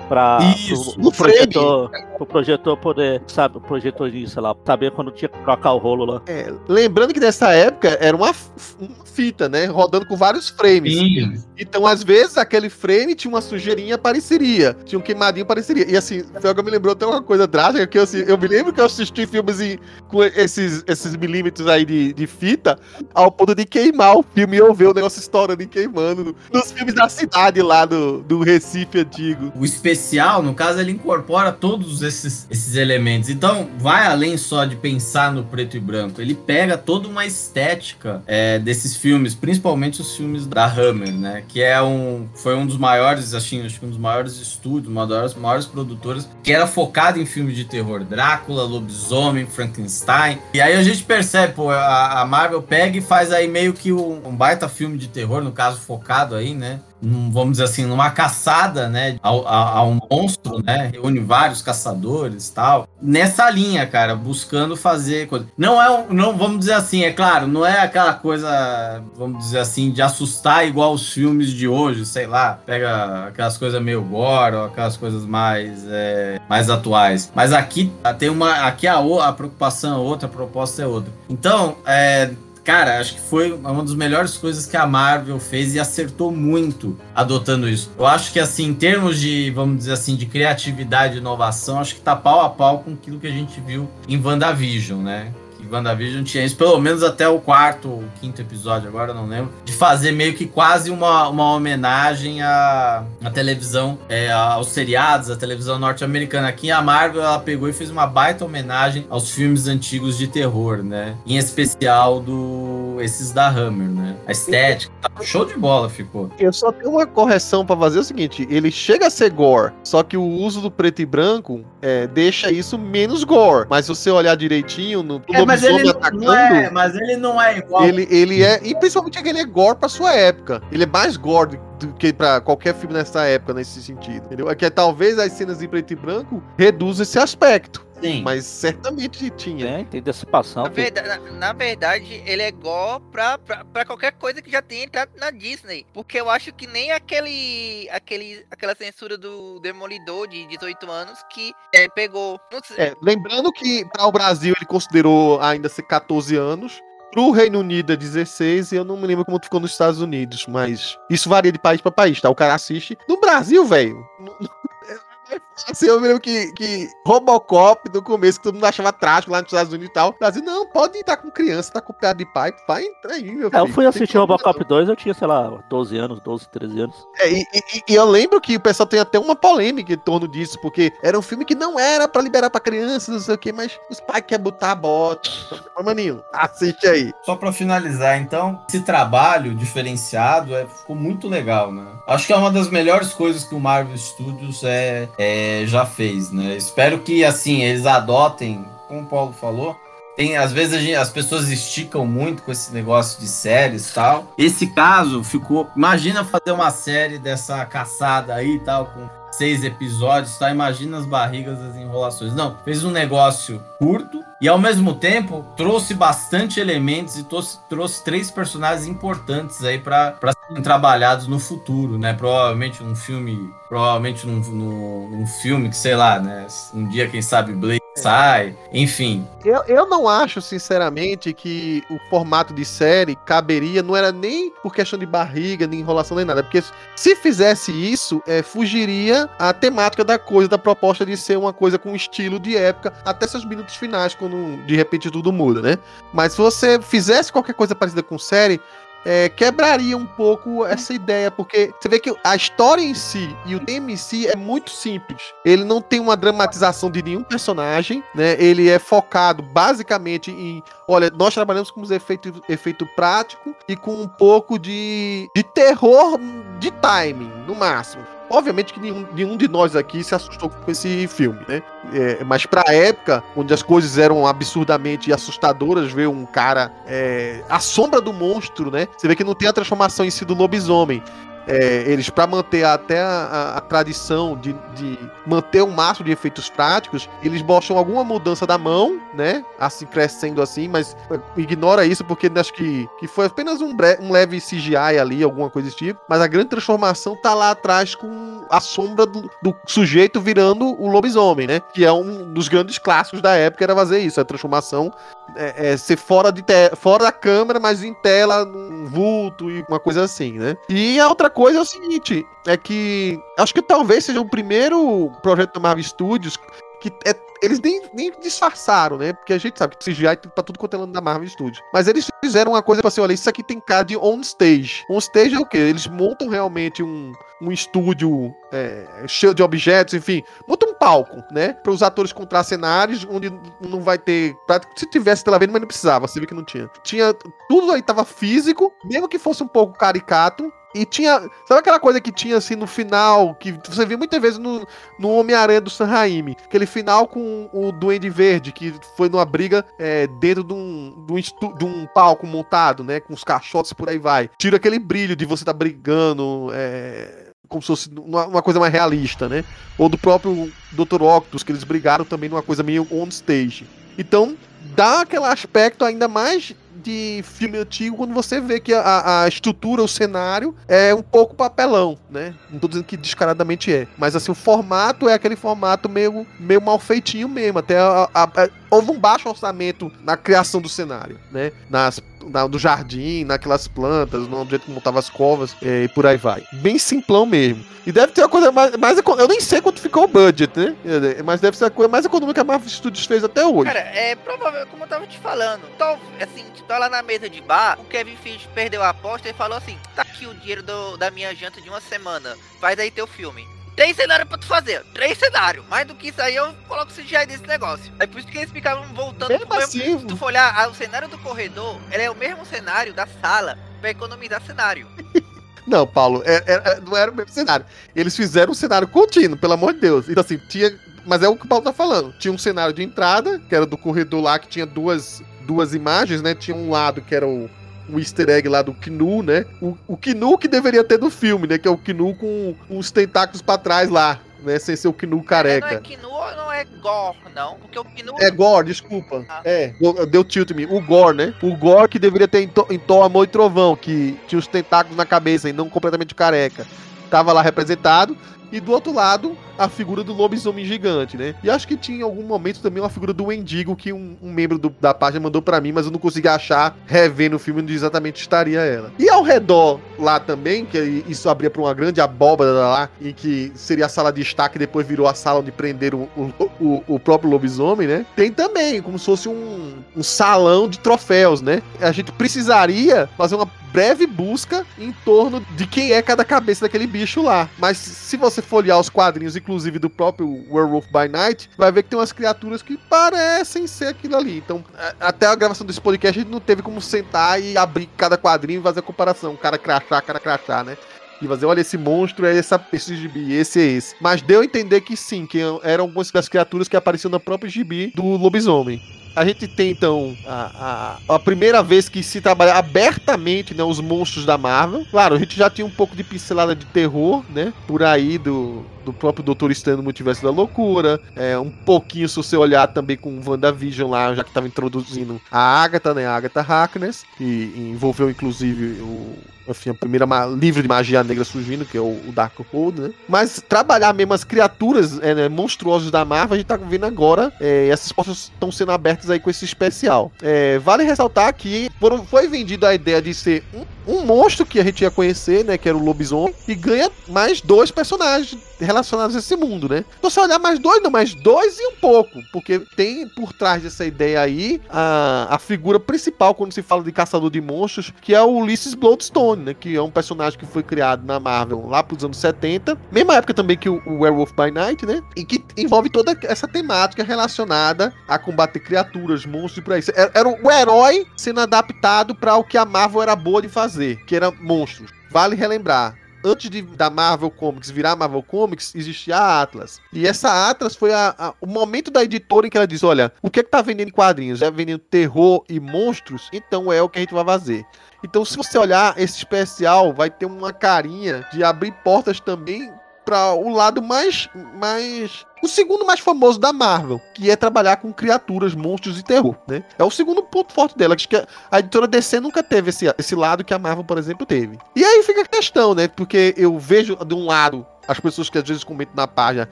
Pra
Isso,
o, projetor, o projetor poder, sabe, o projetorista lá, saber quando tinha que trocar o rolo lá.
É, lembrando que nessa época era uma, uma fita, né? Rodando com vários frames.
Sim.
Então, às vezes, aquele frame tinha uma sujeirinha, apareceria. Tinha um queimadinho, apareceria. E assim, Felga me lembrou até uma coisa drástica, que eu, assim, eu me lembro que eu assisti filmes em, com esses, esses milímetros aí de, de fita, ao ponto de queimar o filme e eu ver o negócio estourando e queimando. Nos filmes da cidade lá do, do Recife antigo.
O especial, no caso, ele incorpora todos esses, esses elementos. Então, vai além só de pensar no preto e branco. Ele pega toda uma estética é, desses filmes, principalmente os filmes da Hammer, né? Que é um, foi um dos maiores, assim, acho que um dos maiores estúdios, uma das maiores produtoras, que era focado em filmes de terror. Drácula, Lobisomem, Frankenstein. E aí a gente percebe, pô, a, a Marvel pega e faz aí meio que um, um baita filme de terror, no caso focado aí, né? Vamos dizer assim, numa caçada, né, ao, ao, monstro, né, reúne vários caçadores tal, nessa linha, cara, buscando fazer coisa. Não é, não, vamos dizer assim, é claro, não é aquela coisa, vamos dizer assim, de assustar igual os filmes de hoje, sei lá, pega aquelas coisas meio gore, ou aquelas coisas mais, é, mais atuais. Mas aqui tem uma, aqui a, a preocupação é outra, a proposta é outra. Então, é, Cara, acho que foi uma das melhores coisas que a Marvel fez e acertou muito adotando isso. Eu acho que, assim, em termos de, vamos dizer assim, de criatividade e inovação, acho que tá pau a pau com aquilo que a gente viu em WandaVision, né? WandaVision tinha isso, pelo menos até o quarto ou quinto episódio, agora não lembro, de fazer meio que quase uma, uma homenagem à, à televisão, é, aos seriados, à televisão norte-americana. Aqui a Marvel ela pegou e fez uma baita homenagem aos filmes antigos de terror, né? Em especial do esses da Hammer, né? A estética, tá show de bola ficou.
Eu só tenho uma correção para fazer o seguinte, ele chega a ser gore, só que o uso do preto e branco é, deixa isso menos gore. Mas se você olhar direitinho no,
é, ele atacando, não é, mas ele não é igual.
Ele, ele é, e principalmente é que ele é gore pra sua época. Ele é mais gore do que para qualquer filme nessa época, nesse sentido. Entendeu? É que talvez as cenas em preto e branco reduzam esse aspecto. Sim. Mas certamente tinha.
É, tem antecipação.
Na, verdade, na, na, verdade, ele é igual pra, pra, pra, qualquer coisa que já tenha entrado na Disney. Porque eu acho que nem aquele, aquele aquela censura do Demolidor de 18 anos que é, pegou.
É, lembrando que para o Brasil ele considerou ainda ser 14 anos. Pro Reino Unido é 16 e eu não me lembro como ficou nos Estados Unidos, mas isso varia de país para país, tá? O cara assiste. No Brasil, velho, Assim, eu me lembro que, que Robocop, no começo, que todo mundo achava trágico lá nos Estados Unidos e tal. Brasil, não, pode estar com criança, tá com piada de pai, vai entrar aí, meu
filho. É, eu fui assistir Robocop 2, eu tinha, sei lá, 12 anos, 12, 13 anos.
É, e, e, e, eu lembro que o pessoal tem até uma polêmica em torno disso, porque era um filme que não era pra liberar pra crianças, não sei o quê, mas os pais querem botar a bota. Então, maninho, assiste aí.
Só pra finalizar, então, esse trabalho diferenciado é, ficou muito legal, né? Acho que é uma das melhores coisas que o Marvel Studios é, é já fez, né? Espero que, assim, eles adotem, como o Paulo falou, tem, às vezes gente, as pessoas esticam muito com esse negócio de séries tal. Esse caso ficou. Imagina fazer uma série dessa caçada aí tal, com seis episódios, tá? Imagina as barrigas das enrolações. Não, fez um negócio curto e ao mesmo tempo trouxe bastante elementos e trouxe, trouxe três personagens importantes aí para serem trabalhados no futuro, né? Provavelmente um filme, provavelmente num, num, num filme que sei lá, né? Um dia quem sabe Blade sai, enfim.
Eu, eu não acho, sinceramente, que o formato de série caberia, não era nem por questão de barriga, nem enrolação, nem nada. Porque se fizesse isso, é, fugiria a temática da coisa, da proposta de ser uma coisa com estilo de época, até seus minutos finais, quando de repente tudo muda, né? Mas se você fizesse qualquer coisa parecida com série, é, quebraria um pouco essa ideia, porque você vê que a história em si e o tema em si é muito simples. Ele não tem uma dramatização de nenhum personagem, né? Ele é focado basicamente em, olha, nós trabalhamos com os efeitos efeito prático e com um pouco de, de terror de timing, no máximo. Obviamente que nenhum, nenhum de nós aqui se assustou com esse filme, né? É, mas pra época, onde as coisas eram absurdamente assustadoras, ver um cara. É, a sombra do monstro, né? Você vê que não tem a transformação em si do lobisomem é, eles, para manter até a, a, a tradição de, de, manter o um máximo de efeitos práticos, eles mostram alguma mudança da mão, né? Assim, crescendo assim, mas ignora isso porque acho que, que foi apenas um, bre um leve CGI ali, alguma coisa desse tipo. Mas a grande transformação tá lá atrás com a sombra do, do sujeito virando o lobisomem, né? Que é um dos grandes clássicos da época, era fazer isso, a transformação é, é ser fora, de fora da câmera, mas em tela, num vulto e uma coisa assim, né? E a outra coisa é o seguinte, é que acho que talvez seja o primeiro projeto da Marvel Studios que é, eles nem, nem disfarçaram, né? Porque a gente sabe que CGI pra tudo quanto é da Marvel Studios. Mas eles fizeram uma coisa pra assim, olha, isso aqui tem cara de on stage. On stage é o quê? Eles montam realmente um, um estúdio é, cheio de objetos, enfim, montam um palco, né? Para os atores contar cenários onde não vai ter. Se tivesse tela vendo, mas não precisava, você vê que não tinha. Tinha. Tudo aí tava físico, mesmo que fosse um pouco caricato, e tinha. Sabe aquela coisa que tinha assim no final, que você vê muitas vezes no, no Homem-Aranha do San Raimi? Aquele final com o Duende Verde, que foi numa briga é, dentro de um, de, um estu, de um palco montado, né? Com os caixotes por aí vai. Tira aquele brilho de você tá brigando. É, como se fosse uma, coisa mais realista, né? Ou do próprio Dr. Octopus, que eles brigaram também numa coisa meio on stage. Então, dá aquele aspecto ainda mais de filme antigo quando você vê que a, a estrutura, o cenário é um pouco papelão, né? Não tô dizendo que descaradamente é, mas assim, o formato é aquele formato meio, meio mal feitinho mesmo. Até a, a, houve um baixo orçamento na criação do cenário, né? Nas na, no jardim, naquelas plantas, no jeito que montava as covas é, e por aí vai. Bem simplão mesmo. E deve ter uma coisa mais, mais. Eu nem sei quanto ficou o budget, né? Mas deve ser a coisa mais econômica que a Marvel Studios fez até hoje.
Cara, é provável, como eu tava te falando. Então, assim, tá lá na mesa de bar, o Kevin Feige perdeu a aposta e falou assim: tá aqui o dinheiro do, da minha janta de uma semana. Faz aí teu filme. Três cenários pra tu fazer. Três cenários. Mais do que isso aí, eu coloco CGI desse negócio. É por isso que eles ficavam voltando
assim,
mesmo. Se tu for olhar, ah, o cenário do corredor, ele é o mesmo cenário da sala pra economizar cenário.
Não, Paulo, é, é, é, não era o mesmo cenário. Eles fizeram um cenário contínuo, pelo amor de Deus. Então, assim, tinha. Mas é o que o Paulo tá falando. Tinha um cenário de entrada, que era do corredor lá, que tinha duas, duas imagens, né? Tinha um lado que era o, um easter egg lá do Knu, né? O, o Knu que deveria ter no filme, né? Que é o Knu com uns tentáculos para trás lá, né? Sem ser o Knu careca. Não
é Knu ou não é Gore, não? Porque o Knu...
É Gore, desculpa. Ah. É, deu tilt em mim. O Gore, né? O Gore que deveria ter em, to, em Thor, Amor e Trovão, que tinha os tentáculos na cabeça e não completamente careca. Tava lá representado. E do outro lado, a figura do lobisomem gigante, né? E acho que tinha em algum momento também uma figura do Wendigo que um, um membro do, da página mandou para mim, mas eu não consegui achar, revendo o filme onde exatamente estaria ela. E ao redor lá também, que isso abria para uma grande abóbada lá, em que seria a sala de destaque e depois virou a sala onde prenderam o, o, o, próprio lobisomem, né? Tem também, como se fosse um, um salão de troféus, né? A gente precisaria fazer uma breve busca em torno de quem é cada cabeça daquele bicho lá. Mas se você folhear os quadrinhos, inclusive do próprio Werewolf by Night, vai ver que tem umas criaturas que parecem ser aquilo ali. Então, até a gravação desse podcast, a gente não teve como sentar e abrir cada quadrinho e fazer a comparação. Cara crachá, cara crachá, né? e fazer, olha, esse monstro é essa, esse gibi, esse é esse. Mas deu a entender que sim, que eram algumas das criaturas que apareciam no próprio gibi do lobisomem a gente tem então a, a, a, primeira vez que se trabalha abertamente né, os monstros da Marvel. Claro, a gente já tinha um pouco de pincelada de terror, né? Por aí do, do próprio Doutor Estranho no Multiverso da Loucura. É, um pouquinho, se você olhar também com o WandaVision lá, já que estava introduzindo a Agatha, né? A Agatha Harkness, que envolveu inclusive o, enfim, a primeira livro de magia negra surgindo, que é o, o Darkhold, né? Mas trabalhar mesmo as criaturas é, né, monstruosas da Marvel, a gente tá vendo agora, é, essas portas estão sendo abertas aí com esse especial. É, vale ressaltar que foram, foi vendida a ideia de ser um um monstro que a gente ia conhecer, né? Que era o lobisomem, e ganha mais dois personagens relacionados a esse mundo, né? Então, se olhar mais dois, não, mais dois e um pouco, porque tem por trás dessa ideia aí a, a figura principal quando se fala de caçador de monstros, que é o Ulysses Bloodstone, né? Que é um personagem que foi criado na Marvel lá pros anos 70, mesma época também que o, o Werewolf by Night, né? E que envolve toda essa temática relacionada a combater criaturas, monstros e por aí. Era, era o herói sendo adaptado para o que a Marvel era boa de fazer fazer, que era monstros. Vale relembrar, antes de, da Marvel Comics virar Marvel Comics, existia a Atlas. E essa Atlas foi a, a, o momento da editora em que ela diz: olha, o que é que tá vendendo em quadrinhos? É vendendo terror e monstros? Então é o que a gente vai fazer. Então, se você olhar esse especial, vai ter uma carinha de abrir portas também para o lado mais, mais. O segundo mais famoso da Marvel, que é trabalhar com criaturas, monstros e terror, né? É o segundo ponto forte dela, que a editora DC nunca teve esse, esse lado que a Marvel, por exemplo, teve. E aí fica a questão, né? Porque eu vejo de um lado as pessoas que às vezes comentam na página.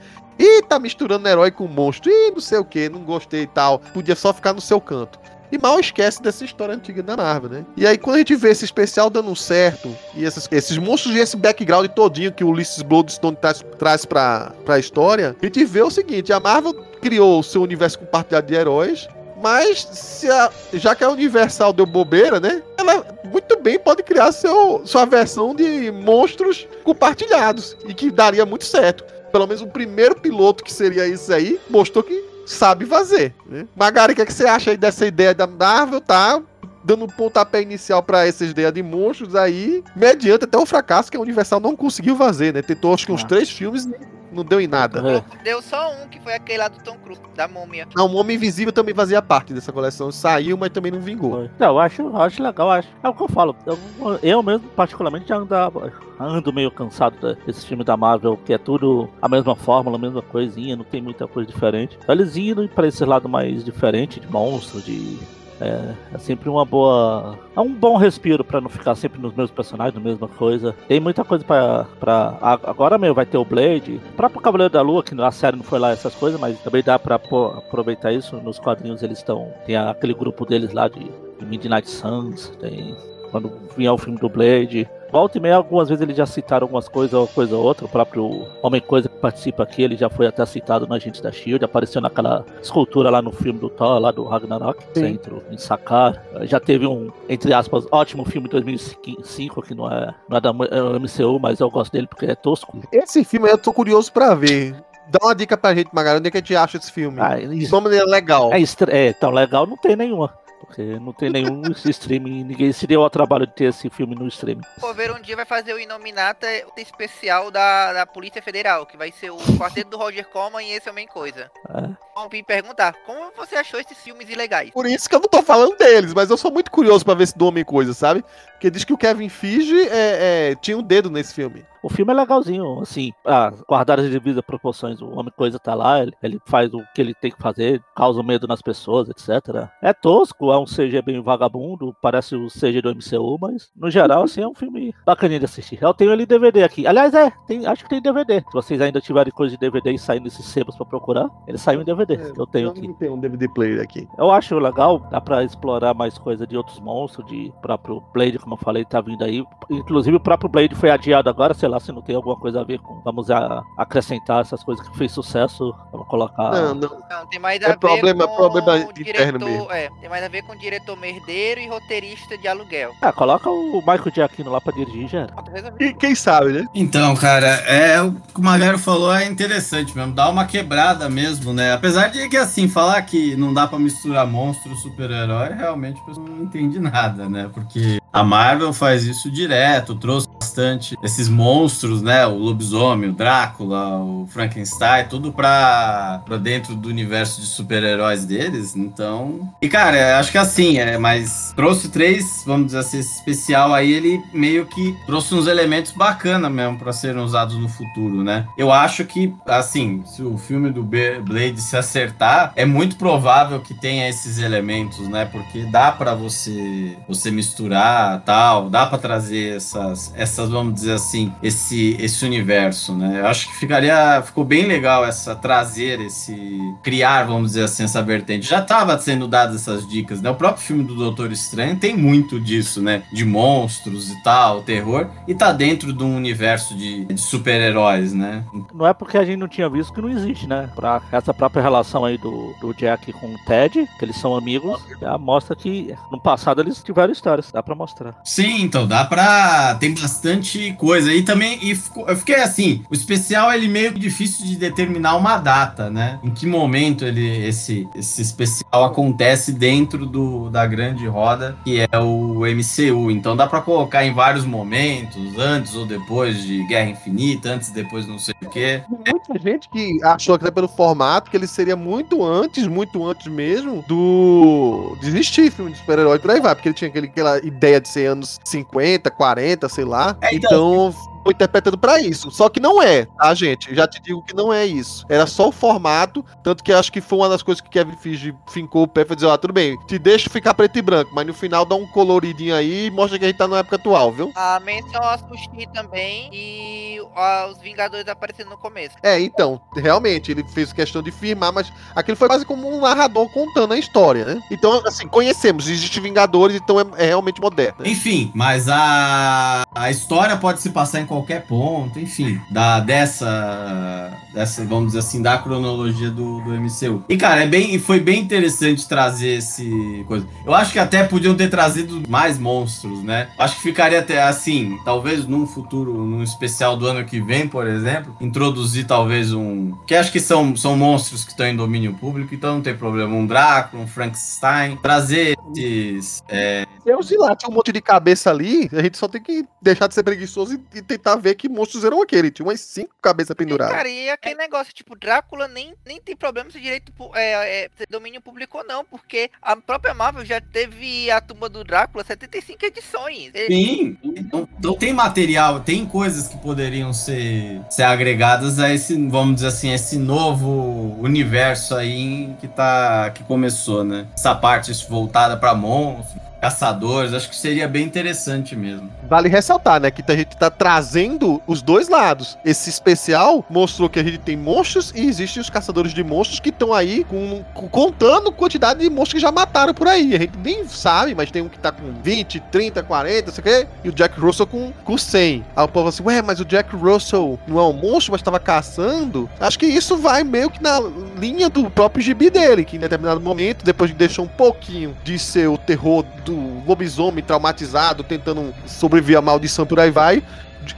Ih, tá misturando herói com monstro. Ih, não sei o que, não gostei e tal. Podia só ficar no seu canto. E mal esquece dessa história antiga da Marvel, né? E aí quando a gente vê esse especial dando certo, e esses, esses monstros e esse background todinho que o Ulysses Bloodstone traz, traz pra, pra história, a gente vê o seguinte, a Marvel criou o seu universo compartilhado de heróis, mas a- já que a Universal deu bobeira, né? Ela muito bem pode criar seu, sua versão de monstros compartilhados e que daria muito certo. Pelo menos o primeiro piloto que seria isso aí mostrou que sabe fazer. Né? Magari, o que, é que você acha aí dessa ideia da Marvel? Tá dando um pontapé inicial pra essa ideia de monstros aí, mediante até o fracasso que a Universal não conseguiu fazer, né? Tentou acho que uns
Ah.
três filmes e não deu em nada.
É.
Deu só um, que foi aquele lá do Tom Cruise, da múmia.
Não, o Homem Invisível também fazia parte dessa coleção. Saiu, mas também não vingou.
Foi. Não, eu acho, eu acho legal, eu acho. É o que eu falo. Eu, eu mesmo, particularmente, já andava, ando meio cansado desses filmes da Marvel, que é tudo a mesma fórmula, a mesma coisinha, não tem muita coisa diferente. Eles indo pra esse lado mais diferente, de monstro, de. É, é sempre uma boa. É um bom respiro pra não ficar sempre nos mesmos personagens, na mesma coisa. Tem muita coisa pra. pra a- agora mesmo vai ter o Blade. O próprio Cavaleiro da Lua, que a série não foi lá essas coisas, mas também dá pô- aproveitar isso. Nos quadrinhos eles estão. Tem aquele grupo deles lá de, de Midnight Suns. Tem. Quando vier o filme do Blade. Volta e meia, algumas vezes eles já citaram algumas coisas, uma coisa ou outra. O próprio Homem-Coisa que participa aqui, ele já foi até citado no Agente da Shield. Apareceu naquela escultura lá no filme do Thor, lá do Ragnarok,
Sim.
centro em Sakar. Já teve um, entre aspas, ótimo filme de 2005, que não é, não é da é o MCU, mas eu gosto dele porque é tosco.
Esse filme aí eu tô curioso pra ver. Dá uma dica pra gente, Magari, onde é que a gente acha esse filme?
Ah,
De
isso,
uma maneira legal.
é, estre- é tão legal, não tem nenhuma. Porque não tem nenhum streaming, ninguém se deu ao trabalho de ter esse filme no streaming.
Ver um dia vai fazer o Inominata especial da, da Polícia Federal, que vai ser o quarteto do Roger Corman e esse Homem Coisa.
É.
Vão vir perguntar, como você achou esses filmes ilegais?
Por isso que eu não tô falando deles, mas eu sou muito curioso pra ver se do Homem Coisa, sabe? Porque diz que o Kevin Feige é, é, tinha um dedo nesse filme.
O filme é legalzinho, assim, ah, guardar as devidas proporções. O Homem Coisa tá lá, ele, ele faz o que ele tem que fazer, causa medo nas pessoas, etc. É tosco, é um CG bem vagabundo, parece o CG do MCU, mas no geral, assim, é um filme bacaninho de assistir. Eu tenho ele em DVD aqui. Aliás, é, tem, acho que tem DVD. Se vocês ainda tiverem coisa de DVD e saindo nesses sebos pra procurar, ele saiu em DVD, que eu tenho aqui.
não tem um DVD player aqui.
Eu acho legal, dá pra explorar mais coisa de outros monstros, de próprio Blade, como eu falei, tá vindo aí. Inclusive o próprio Blade foi adiado agora, sei lá se não tem alguma coisa a ver com. Vamos a- acrescentar essas coisas que fez sucesso. Vamos colocar.
Não, não.
Não, tem mais
É
a ver
problema-
com
problema
o
interno
diretor,
mesmo.
é, tem mais a ver com diretor merdeiro e roteirista de aluguel.
Ah, coloca o Michael Giacchino lá pra dirigir, já
resolvi.
Quem, sabe, né?
Então, cara, é o que o Magaro falou é interessante mesmo, dá uma quebrada mesmo, né? Apesar de que assim, falar que não dá pra misturar monstro e super-herói, realmente a pessoa não entende nada, né? Porque a Marvel faz isso direto, trouxe bastante esses monstros, né? O lobisomem, o Drácula, o Frankenstein, tudo pra, pra dentro do universo de super-heróis deles, então... E, cara, acho que assim, é, mas trouxe três, vamos dizer assim, esse especial aí, ele meio que trouxe uns elementos bacana mesmo pra serem usados no futuro, né? Eu acho que, assim, se o filme do Blade se acertar, é muito provável que tenha esses elementos, né? Porque dá pra você você misturar, tal, dá pra trazer essas essas, vamos dizer assim, esse esse universo, né? Eu acho que ficaria ficou bem legal essa trazer esse criar, vamos dizer assim, essa vertente. Já tava sendo dadas essas dicas, né? O próprio filme do Doutor Estranho tem muito disso, né? De monstros e tal, terror, e tá dentro de um universo de, de super-heróis, né?
Não é porque a gente não tinha visto que não existe, né? Pra essa própria relação aí do, do Jack com o Ted, que eles são amigos, já mostra que no passado eles tiveram histórias. Dá pra mostrar.
Sim, então dá pra. Tem bastante coisa. E também, e eu fiquei assim: o especial ele meio que difícil de determinar uma data, né? Em que momento ele esse, esse especial acontece dentro do, da grande roda que é o MCU. Então dá pra colocar em vários momentos, antes ou depois de Guerra Infinita, antes e depois não sei o quê.
Muita gente que achou que até pelo formato que ele seria muito antes, muito antes mesmo do. de existir filme de super-herói por aí vai, porque ele tinha aquele, aquela ideia de ser anos 50, 40, sei lá.
É, então,
Então interpretando pra isso. Só que não é, tá, gente? Já te digo que não é isso. Era só o formato, tanto que acho que foi uma das coisas que Kevin Feige fincou o pé pra dizer, ó, tudo bem, te deixo ficar preto e branco, mas no final dá um coloridinho aí e mostra que a gente tá na época atual, viu?
A menção a Sushi também e a- os Vingadores aparecendo no começo.
É, então, realmente, ele fez questão de firmar, mas aquilo foi quase como um narrador contando a história, né? Então, assim, conhecemos, existe Vingadores, então é, é realmente moderno. né?
Enfim, mas a, a história pode se passar em qualquer ponto, enfim, da, dessa, dessa, vamos dizer assim, da cronologia do, do MCU. E, cara, é bem, foi bem interessante trazer esse coisa. Eu acho que até podiam ter trazido mais monstros, né? Acho que ficaria até assim, talvez num futuro, num especial do ano que vem, por exemplo, introduzir talvez um. Que acho que são, são monstros que estão em domínio público, então não tem problema. Um Drácula, um Frankenstein, trazer esses. é,
Eu sei lá, tinha um monte de cabeça ali, a gente só tem que deixar de ser preguiçoso e, e tentar ver que monstros eram aquele. Tinha umas cinco cabeças penduradas.
Cara, e aquele negócio, tipo, Drácula nem, nem tem problema se direito é, é, domínio público ou não, porque a própria Marvel já teve a tumba do Drácula 75 edições.
Sim, então, então tem material, tem coisas que poderiam ser, ser agregadas a esse, vamos dizer assim, esse novo universo aí que tá que começou, né? Essa parte voltada para monstros, caçadores, acho que seria bem interessante mesmo.
Vale ressaltar, né, que a gente tá trazendo os dois lados. Esse especial mostrou que a gente tem monstros e existem os caçadores de monstros que estão aí com, contando quantidade de monstros que já mataram por aí. A gente nem sabe, mas tem um que tá com 20, 30, 40, sei o quê, e o Jack Russell com, com 100. Aí o povo assim, ué, mas o Jack Russell não é um monstro, mas tava caçando? Acho que isso vai meio que na linha do próprio gibi dele, que em determinado momento, depois de deixar um pouquinho de ser o terror do lobisomem traumatizado, tentando sobreviver à maldição por aí vai,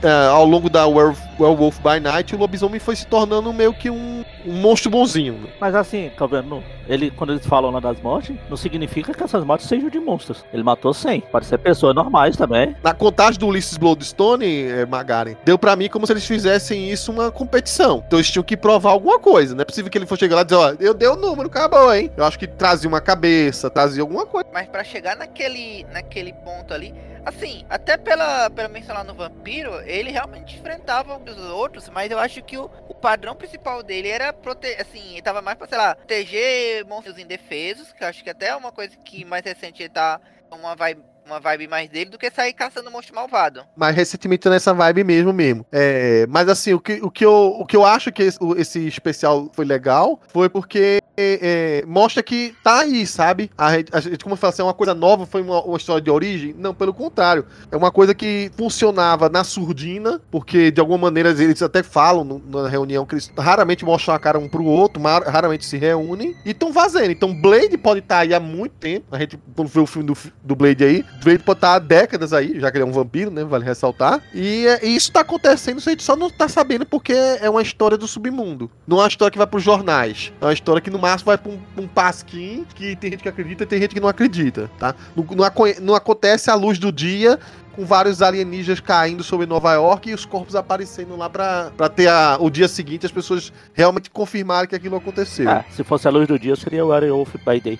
eh, ao longo da Werewolf, Werewolf by Night, o lobisomem foi se tornando meio que um, um monstro bonzinho. né?
Mas assim, Calvino, ele, quando eles falam lá das mortes, não significa que essas mortes sejam de monstros. Ele matou 100. Pode ser pessoas normais também.
Na contagem do Ulysses Bloodstone, eh, Magaren, deu pra mim como se eles fizessem isso uma competição. Então eles tinham que provar alguma coisa. Não é possível que ele for chegar lá e dizer, ó, eu dei o número, acabou, hein? Eu acho que trazia uma cabeça, trazia alguma coisa.
Mas pra chegar naquele, naquele ponto ali, assim, até pela, pela menção lá no Vampiro, ele realmente enfrentava os outros, mas eu acho que o, o padrão principal dele era proteger, assim, ele tava mais pra, sei lá, proteger monstros indefesos, que eu acho que até é uma coisa que mais recente ele tá uma vibe, uma vibe mais dele do que sair caçando monstro malvado.
Mas recentemente nessa vibe mesmo mesmo. É, mas assim, o que, o, que eu, o que eu acho que esse, esse especial foi legal foi porque é, é, mostra que tá aí, sabe? A gente, a gente, como eu falei assim, é uma coisa nova, foi uma, uma história de origem? Não, pelo contrário. É uma coisa que funcionava na surdina, porque de alguma maneira eles até falam no- na reunião que eles raramente mostram a cara um pro outro, raramente se reúnem e estão fazendo. Então Blade pode estar aí há muito tempo. A gente, quando vê o filme do, do Blade aí, Blade pode estar há décadas aí, já que ele é um vampiro, né? Vale ressaltar. E, é- e isso tá acontecendo, a gente só não tá sabendo porque é uma história do submundo. Não é uma história que vai pros jornais. É uma história que no máximo vai pra um, um pasquim que tem gente que acredita e tem gente que não acredita, tá? Não, não, não acontece à luz do dia com vários alienígenas caindo sobre Nova York e os corpos aparecendo lá pra, pra ter a- o dia seguinte as pessoas realmente confirmarem que aquilo aconteceu.
Ah, se fosse a luz do dia, seria o Werewolf by Day.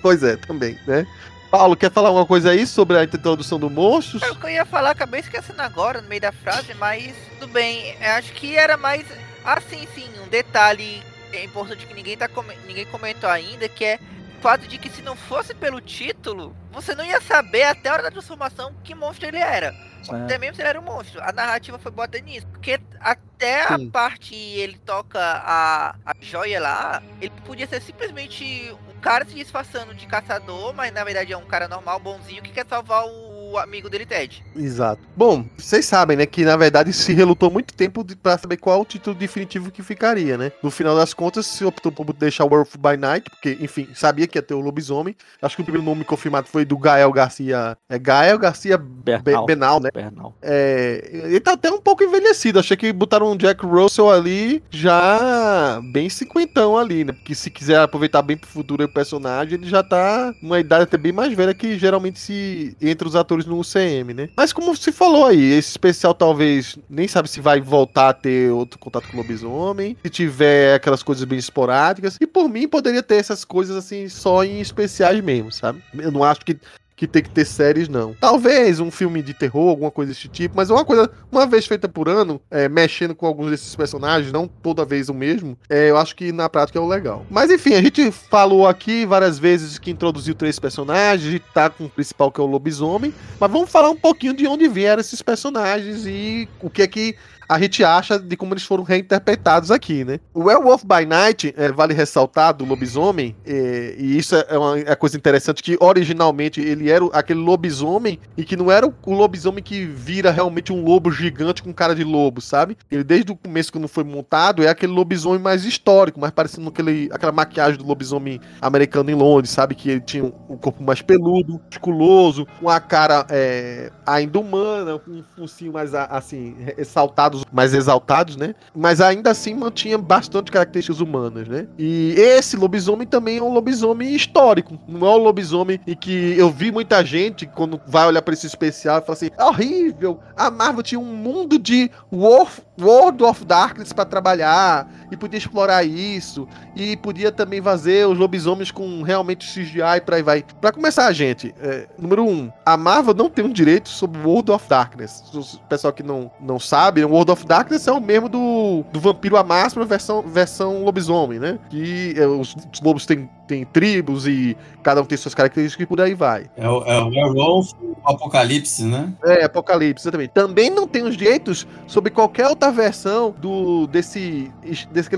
Pois é, também, né? Paulo, quer falar alguma coisa aí sobre a introdução do Monstros?
É o que eu ia falar, acabei esquecendo agora no meio da frase, mas tudo bem. Eu acho que era mais. Assim, sim, um detalhe é importante que ninguém, tá ninguém comentou ainda, que é o fato de que se não fosse pelo título, você não ia saber até a hora da transformação que monstro ele era.
É.
Até mesmo se ele era um monstro. A narrativa foi bota nisso. Porque até
Sim.
a parte ele toca a, a joia lá, ele podia ser simplesmente cara se disfarçando de caçador, mas na verdade é um cara normal, bonzinho, que quer salvar o amigo dele, Ted.
Exato. Bom, vocês sabem, né, que na verdade se relutou muito tempo pra saber qual o título definitivo que ficaria, né? No final das contas, se optou por deixar o Werewolf by Night, porque, enfim, sabia que ia ter o lobisomem. Acho que o primeiro nome confirmado foi do Gael Garcia. É Gael Garcia Be-
Bernal.
Benal, né?
Bernal.
É, ele tá até um pouco envelhecido. Achei que botaram um Jack Russell ali já bem cinquentão ali, né? Porque se quiser aproveitar bem pro futuro o personagem, ele já tá uma idade até bem mais velha que geralmente se entre os atores no UCM, né? Mas como se falou aí, esse especial talvez nem sabe se vai voltar a ter outro contato com o lobisomem, se tiver aquelas coisas bem esporádicas. E por mim poderia ter essas coisas assim só em especiais mesmo, sabe? Eu não acho que que tem que ter séries, não. Talvez um filme de terror, alguma coisa desse tipo, mas é uma coisa, uma vez feita por ano, é, mexendo com alguns desses personagens, não toda vez o mesmo, é, eu acho que na prática é o legal. Mas enfim, a gente falou aqui várias vezes que introduziu três personagens, gente tá com o principal que é o lobisomem, mas vamos falar um pouquinho de onde vieram esses personagens e o que é que a gente acha de como eles foram reinterpretados aqui, né? O Werewolf by Night, é, vale ressaltar, do lobisomem, é, e isso é uma é coisa interessante, que originalmente ele era aquele lobisomem, e que não era o, lobisomem que vira realmente um lobo gigante com cara de lobo, sabe? Ele, desde o começo, quando foi montado, é aquele lobisomem mais histórico, mais parecendo aquele, aquela maquiagem do lobisomem americano em Londres, sabe? Que ele tinha um, um corpo mais peludo, musculoso, uma cara é, ainda humana, com um focinho mais, assim, ressaltado mais exaltados, né? Mas ainda assim mantinha bastante características humanas, né? E esse lobisomem também é um lobisomem histórico. Não é um lobisomem e que eu vi muita gente, quando vai olhar para esse especial, fala assim: é horrível. A Marvel tinha um mundo de World of Darkness para trabalhar e podia explorar isso. E podia também fazer os lobisomens com realmente CGI e aí vai. Pra começar, gente, é, número um, a Marvel não tem um direito sobre World of Darkness. O pessoal que não, não sabe, o World of Darkness é o mesmo do, do Vampiro à Máscara versão, versão lobisomem, né? Que é, os, os, lobos têm, têm tribos e cada um tem suas características e por aí vai.
É o, é o Werewolf Apocalipse, né?
É, Apocalipse, exatamente. Também não tem os direitos sobre qualquer outra versão do desse, desse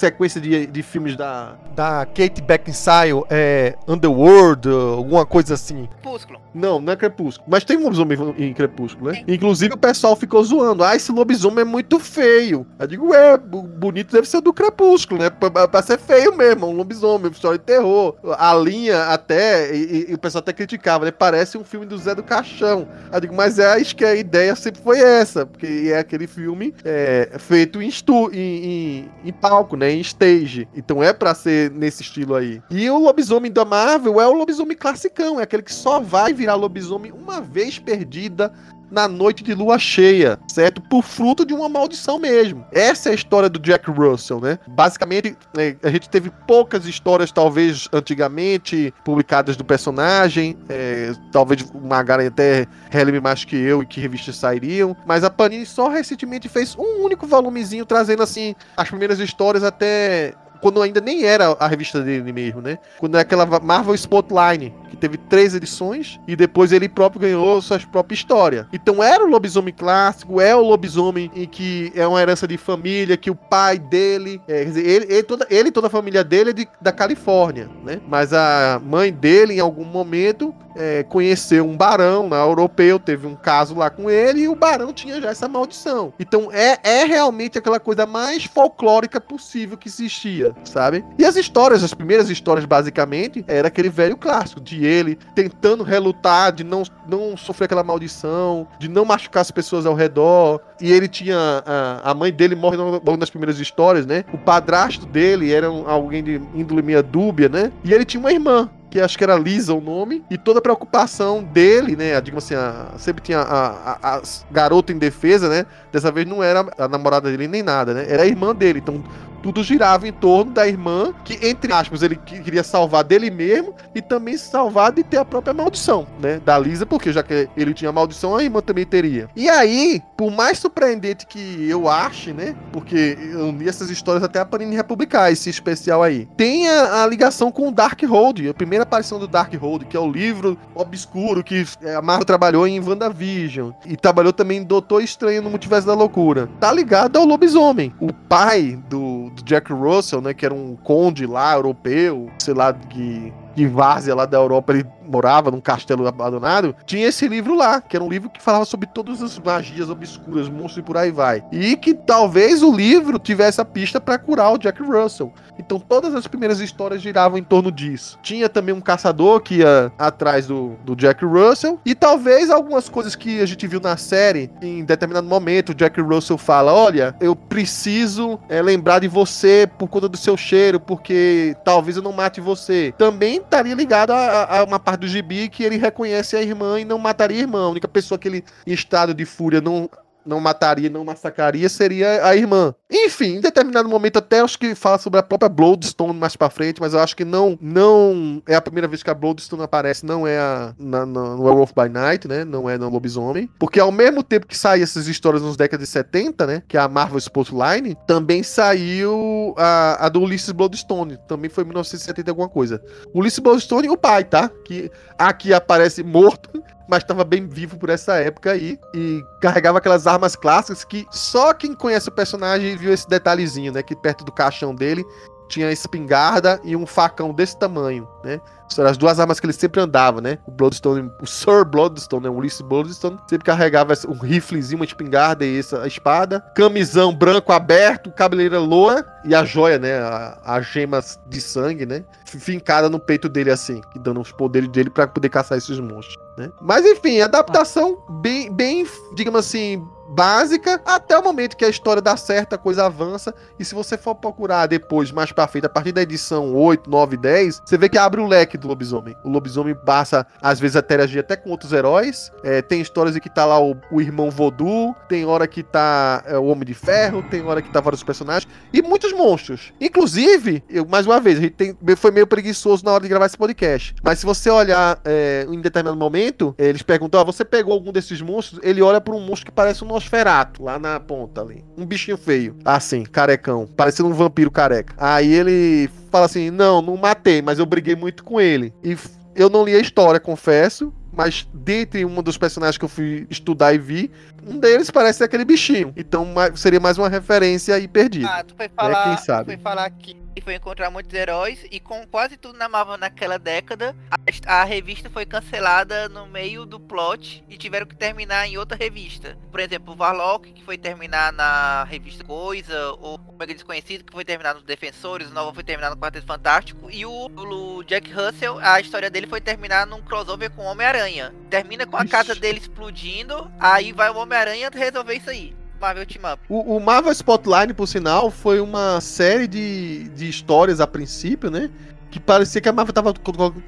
sequência de, de filmes da, da Kate Beckinsale, é, Underworld, alguma coisa assim.
Crepúsculo.
Não, não é Crepúsculo. Mas tem um lobisomem em Crepúsculo, né? Inclusive o pessoal ficou zoando. Ah, esse lobisomem é muito feio. Eu digo, é, bonito deve ser do Crepúsculo, né? Pra, pra ser feio mesmo, um lobisomem, história de terror. A linha até, e, e, o pessoal até criticava, né? Parece um filme do Zé do Caixão. Eu digo, mas é, acho que a ideia sempre foi essa, porque é aquele filme é, feito em, estu, em, em, em palco, né? Em stage. Então é para ser nesse estilo aí. E o lobisomem da Marvel é o lobisomem classicão, é aquele que só vai virar lobisomem uma vez perdida na noite de lua cheia, certo? Por fruto de uma maldição mesmo. Essa é a história do Jack Russell, né? Basicamente, é, a gente teve poucas histórias, talvez antigamente, publicadas do personagem. É, talvez o Magaren até relembre mais que eu e que revistas sairiam. Mas a Panini só recentemente fez um único volumezinho trazendo, assim, as primeiras histórias até quando ainda nem era a revista dele mesmo, né? Quando é aquela Marvel Spotline, que teve três edições e depois ele próprio ganhou sua própria história. Então era o lobisomem clássico, é o lobisomem em que é uma herança de família, que o pai dele, é, dizer, ele, ele, toda, ele e toda a família dele é de, da Califórnia, né? Mas a mãe dele, em algum momento, é, conheceu um barão na europeu, teve um caso lá com ele e o barão tinha já essa maldição. Então é, é realmente aquela coisa mais folclórica possível que existia, sabe? E as histórias, as primeiras histórias, basicamente, era aquele velho clássico de ele tentando relutar, de não, não sofrer aquela maldição, de não machucar as pessoas ao redor. E ele tinha. A, a mãe dele morre logo nas primeiras histórias, né? O padrasto dele era um, alguém de índole meia dúbia, né? E ele tinha uma irmã que acho que era Lisa o nome, e toda a preocupação dele, né? Digamos assim, a, sempre tinha a, a, a, garota em defesa, né? Dessa vez não era a namorada dele nem nada, né? Era a irmã dele. Então tudo girava em torno da irmã, que, entre aspas, ele queria salvar dele mesmo e também salvar de ter a própria maldição, né? Da Lisa, porque já que ele tinha maldição, a irmã também teria. E aí, por mais surpreendente que eu ache, né? Porque eu li essas histórias até a Panini republicar, esse especial aí. Tem a, a ligação com o Darkhold, a primeira aparição do Darkhold, que é o livro obscuro que é, a Marvel trabalhou em WandaVision. E trabalhou também em Doutor Estranho no Multiverso da Loucura. Tá ligado ao lobisomem. O pai do do Jack Russell, né? Que era um conde lá, europeu, sei lá, que de várzea lá da Europa, ele morava num castelo abandonado, tinha esse livro lá, que era um livro que falava sobre todas as magias obscuras, monstros e por aí vai. E que talvez o livro tivesse a pista para curar o Jack Russell. Então todas as primeiras histórias giravam em torno disso. Tinha também um caçador que ia atrás do, do Jack Russell. E talvez algumas coisas que a gente viu na série, em determinado momento, o Jack Russell fala: Olha, eu preciso é, lembrar de você por conta do seu cheiro, porque talvez eu não mate você. Também estaria ligado a, a, uma parte do gibi que ele reconhece a irmã e não mataria a irmã. A única pessoa que ele, em estado de fúria, não não mataria, não massacraria, seria a irmã. Enfim, em determinado momento até acho que fala sobre a própria Bloodstone mais pra frente, mas eu acho que não não é a primeira vez que a Bloodstone aparece, não é a, na, na, no Werewolf by Night, né? Não é no Lobisomem. Porque ao mesmo tempo que saem essas histórias nos décadas de 70, né? Que é a Marvel Spotline, também saiu a, a do Ulysses Bloodstone. Também foi em 1970 alguma coisa. Ulysses Bloodstone o pai, tá? Que aqui aparece morto mas estava bem vivo por essa época aí e carregava aquelas armas clássicas que só quem conhece o personagem viu esse detalhezinho, né? Que perto do caixão dele tinha espingarda e um facão desse tamanho, né? Eram as duas armas que ele sempre andava, né? O Bloodstone, o Sir Bloodstone, né? O Ulysses Bloodstone, sempre carregava um riflezinho, uma espingarda e essa espada. Camisão branco aberto, cabeleira loa e a joia, né? A, a gema de sangue, né? Fincada no peito dele assim, dando os poderes dele para poder caçar esses monstros, né? Mas enfim, adaptação bem, bem, digamos assim, básica até o momento que a história dá certo, a coisa avança. E se você for procurar depois, mais pra frente, a partir da edição 8, 9, 10, você vê que abre o leque do lobisomem. O lobisomem passa, às vezes, a interagir até com outros heróis. É, tem histórias em que tá lá o, o irmão Voodoo, tem hora que tá é, o Homem de Ferro, tem hora que tá vários personagens. E muitos monstros. Inclusive, eu, mais uma vez, a gente tem, foi meio preguiçoso na hora de gravar esse podcast. Mas se você olhar é, em determinado momento, eles perguntam: ah, você pegou algum desses monstros? Ele olha para um monstro que parece um Nosferato, lá na ponta ali. Um bichinho feio. Assim, carecão. Parecendo um vampiro careca. Aí ele fala assim: Não, não matei, mas eu briguei muito com ele. E eu não li a história, confesso. Mas dentre um dos personagens que eu fui estudar e vi, um deles parece aquele bichinho. Então seria mais uma referência aí perdida. Ah,
tu foi falar, é, quem sabe? Tu foi falar que e foi encontrar muitos heróis e com quase tudo na Marvel naquela década, a, a, revista foi cancelada no meio do plot e tiveram que terminar em outra revista. Por exemplo, o Varlock, que foi terminar na revista Coisa, ou o Mega Desconhecido, que foi terminar nos Defensores, o Nova foi terminar no Quarteto Fantástico, e o, o Jack Russell, a história dele foi terminar num crossover com o Homem-Aranha. Termina com a casa dele explodindo, aí vai o Homem-Aranha resolver isso aí. Marvel Team Up.
O, o, Marvel Spotlight, por sinal, foi uma série de, de histórias a princípio, né? Que parecia que a Marvel tava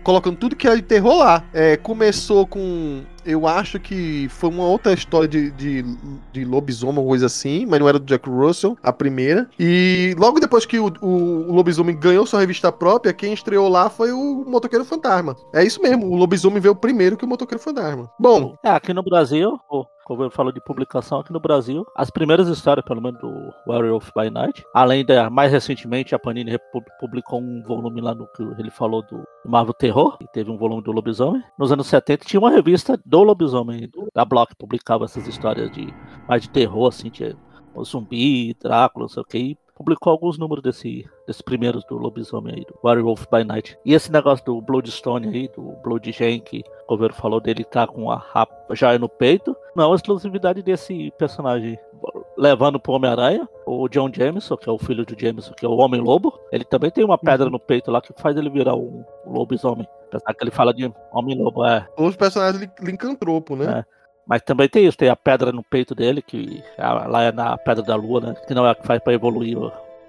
colocando tudo que era de terror lá. É, começou com. Eu acho que foi uma outra história de, de, de lobisomem, ou coisa assim, mas não era do Jack Russell, a primeira. E logo depois que o, o, o lobisomem ganhou sua revista própria, quem estreou lá foi o Motoqueiro Fantasma. É isso mesmo, o lobisomem veio primeiro que o Motoqueiro Fantasma. Bom.
É, aqui no Brasil, como eu falo de publicação aqui no Brasil, as primeiras histórias, pelo menos do Werewolf by Night, além da mais recentemente a Panini publicou um volume lá no que ele falou do Marvel Terror, que teve um volume do lobisomem. Nos anos 70 tinha uma revista do lobisomem, da Block, publicava essas histórias de mais de terror, assim, o zumbi, Drácula, não sei o que, publicou alguns números desse, desses primeiros do lobisomem aí, do Werewolf by Night. E esse negócio do Bloodstone aí, do Blood Gen, que o governo falou dele tá com a rapa já no peito, não é uma exclusividade desse personagem. Levando pro Homem-Aranha, o John Jameson, que é o filho do Jameson, que é o Homem-Lobo, ele também tem uma pedra uhum. no peito lá que faz ele virar um lobisomem. Apesar que ele fala de Homem-Lobo, é.
Os personagens lincantropo, né? É.
Mas também tem isso, tem a pedra no peito dele, que é, lá é na Pedra da Lua, né? Que não é a que faz pra evoluir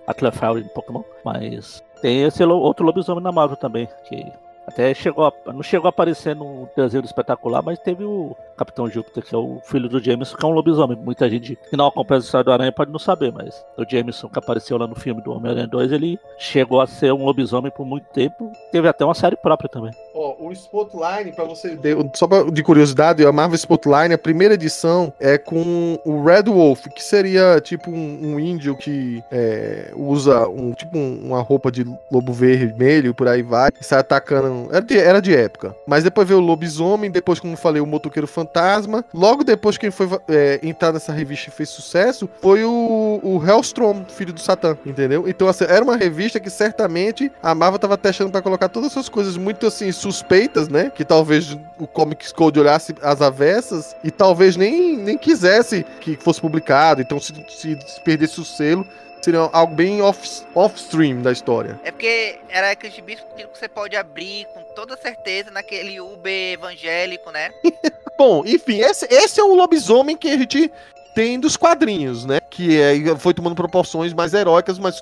a Clefairy em Pokémon. Mas tem esse outro lobisomem na Marvel também, que até chegou a, não chegou a aparecer no desenho espetacular, mas teve o Capitão Júpiter, que é o filho do Jameson, que é um lobisomem. Muita gente que não acompanha a história do Aranha pode não saber, mas o Jameson, que apareceu lá no filme do Homem-Aranha 2, ele chegou a ser um lobisomem por muito tempo. Teve até uma série própria também.
Ó, o Spotline, para você só pra, de curiosidade, a Marvel Spotline, a primeira edição é com o Red Wolf, que seria tipo um, um índio que é, usa um tipo um, uma roupa de lobo vermelho, por aí vai, e sai atacando. Era de, era de época. Mas depois veio o lobisomem, depois, como falei, o motoqueiro fantasma. Logo depois, quem foi é, entrar nessa revista e fez sucesso foi o, o Hellstrom, filho do Satã, entendeu? Então, assim, era uma revista que certamente a Marvel tava testando para colocar todas essas coisas muito assim suspeitas, né? Que talvez o Comics Code olhasse as avessas e talvez nem, nem quisesse que fosse publicado. Então, se, se perdesse o selo, seria algo bem off-stream off da história.
É porque era aquele gibi que você pode abrir com toda certeza naquele Uber evangélico, né?
Bom, enfim, esse, esse é o lobisomem que a gente tem dos quadrinhos, né? Que é, foi tomando proporções mais heróicas, mas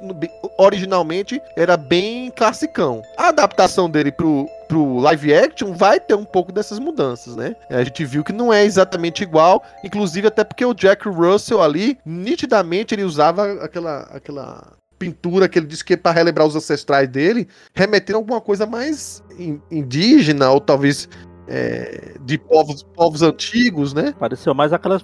originalmente era bem classicão. A adaptação dele pro, pro live action, vai ter um pouco dessas mudanças, né? A gente viu que não é exatamente igual, inclusive até porque o Jack Russell ali, nitidamente ele usava aquela, aquela pintura que ele disse que é para relembrar os ancestrais dele, remetendo a alguma coisa mais indígena ou talvez é, de povos, povos antigos, né?
Pareceu mais aquelas,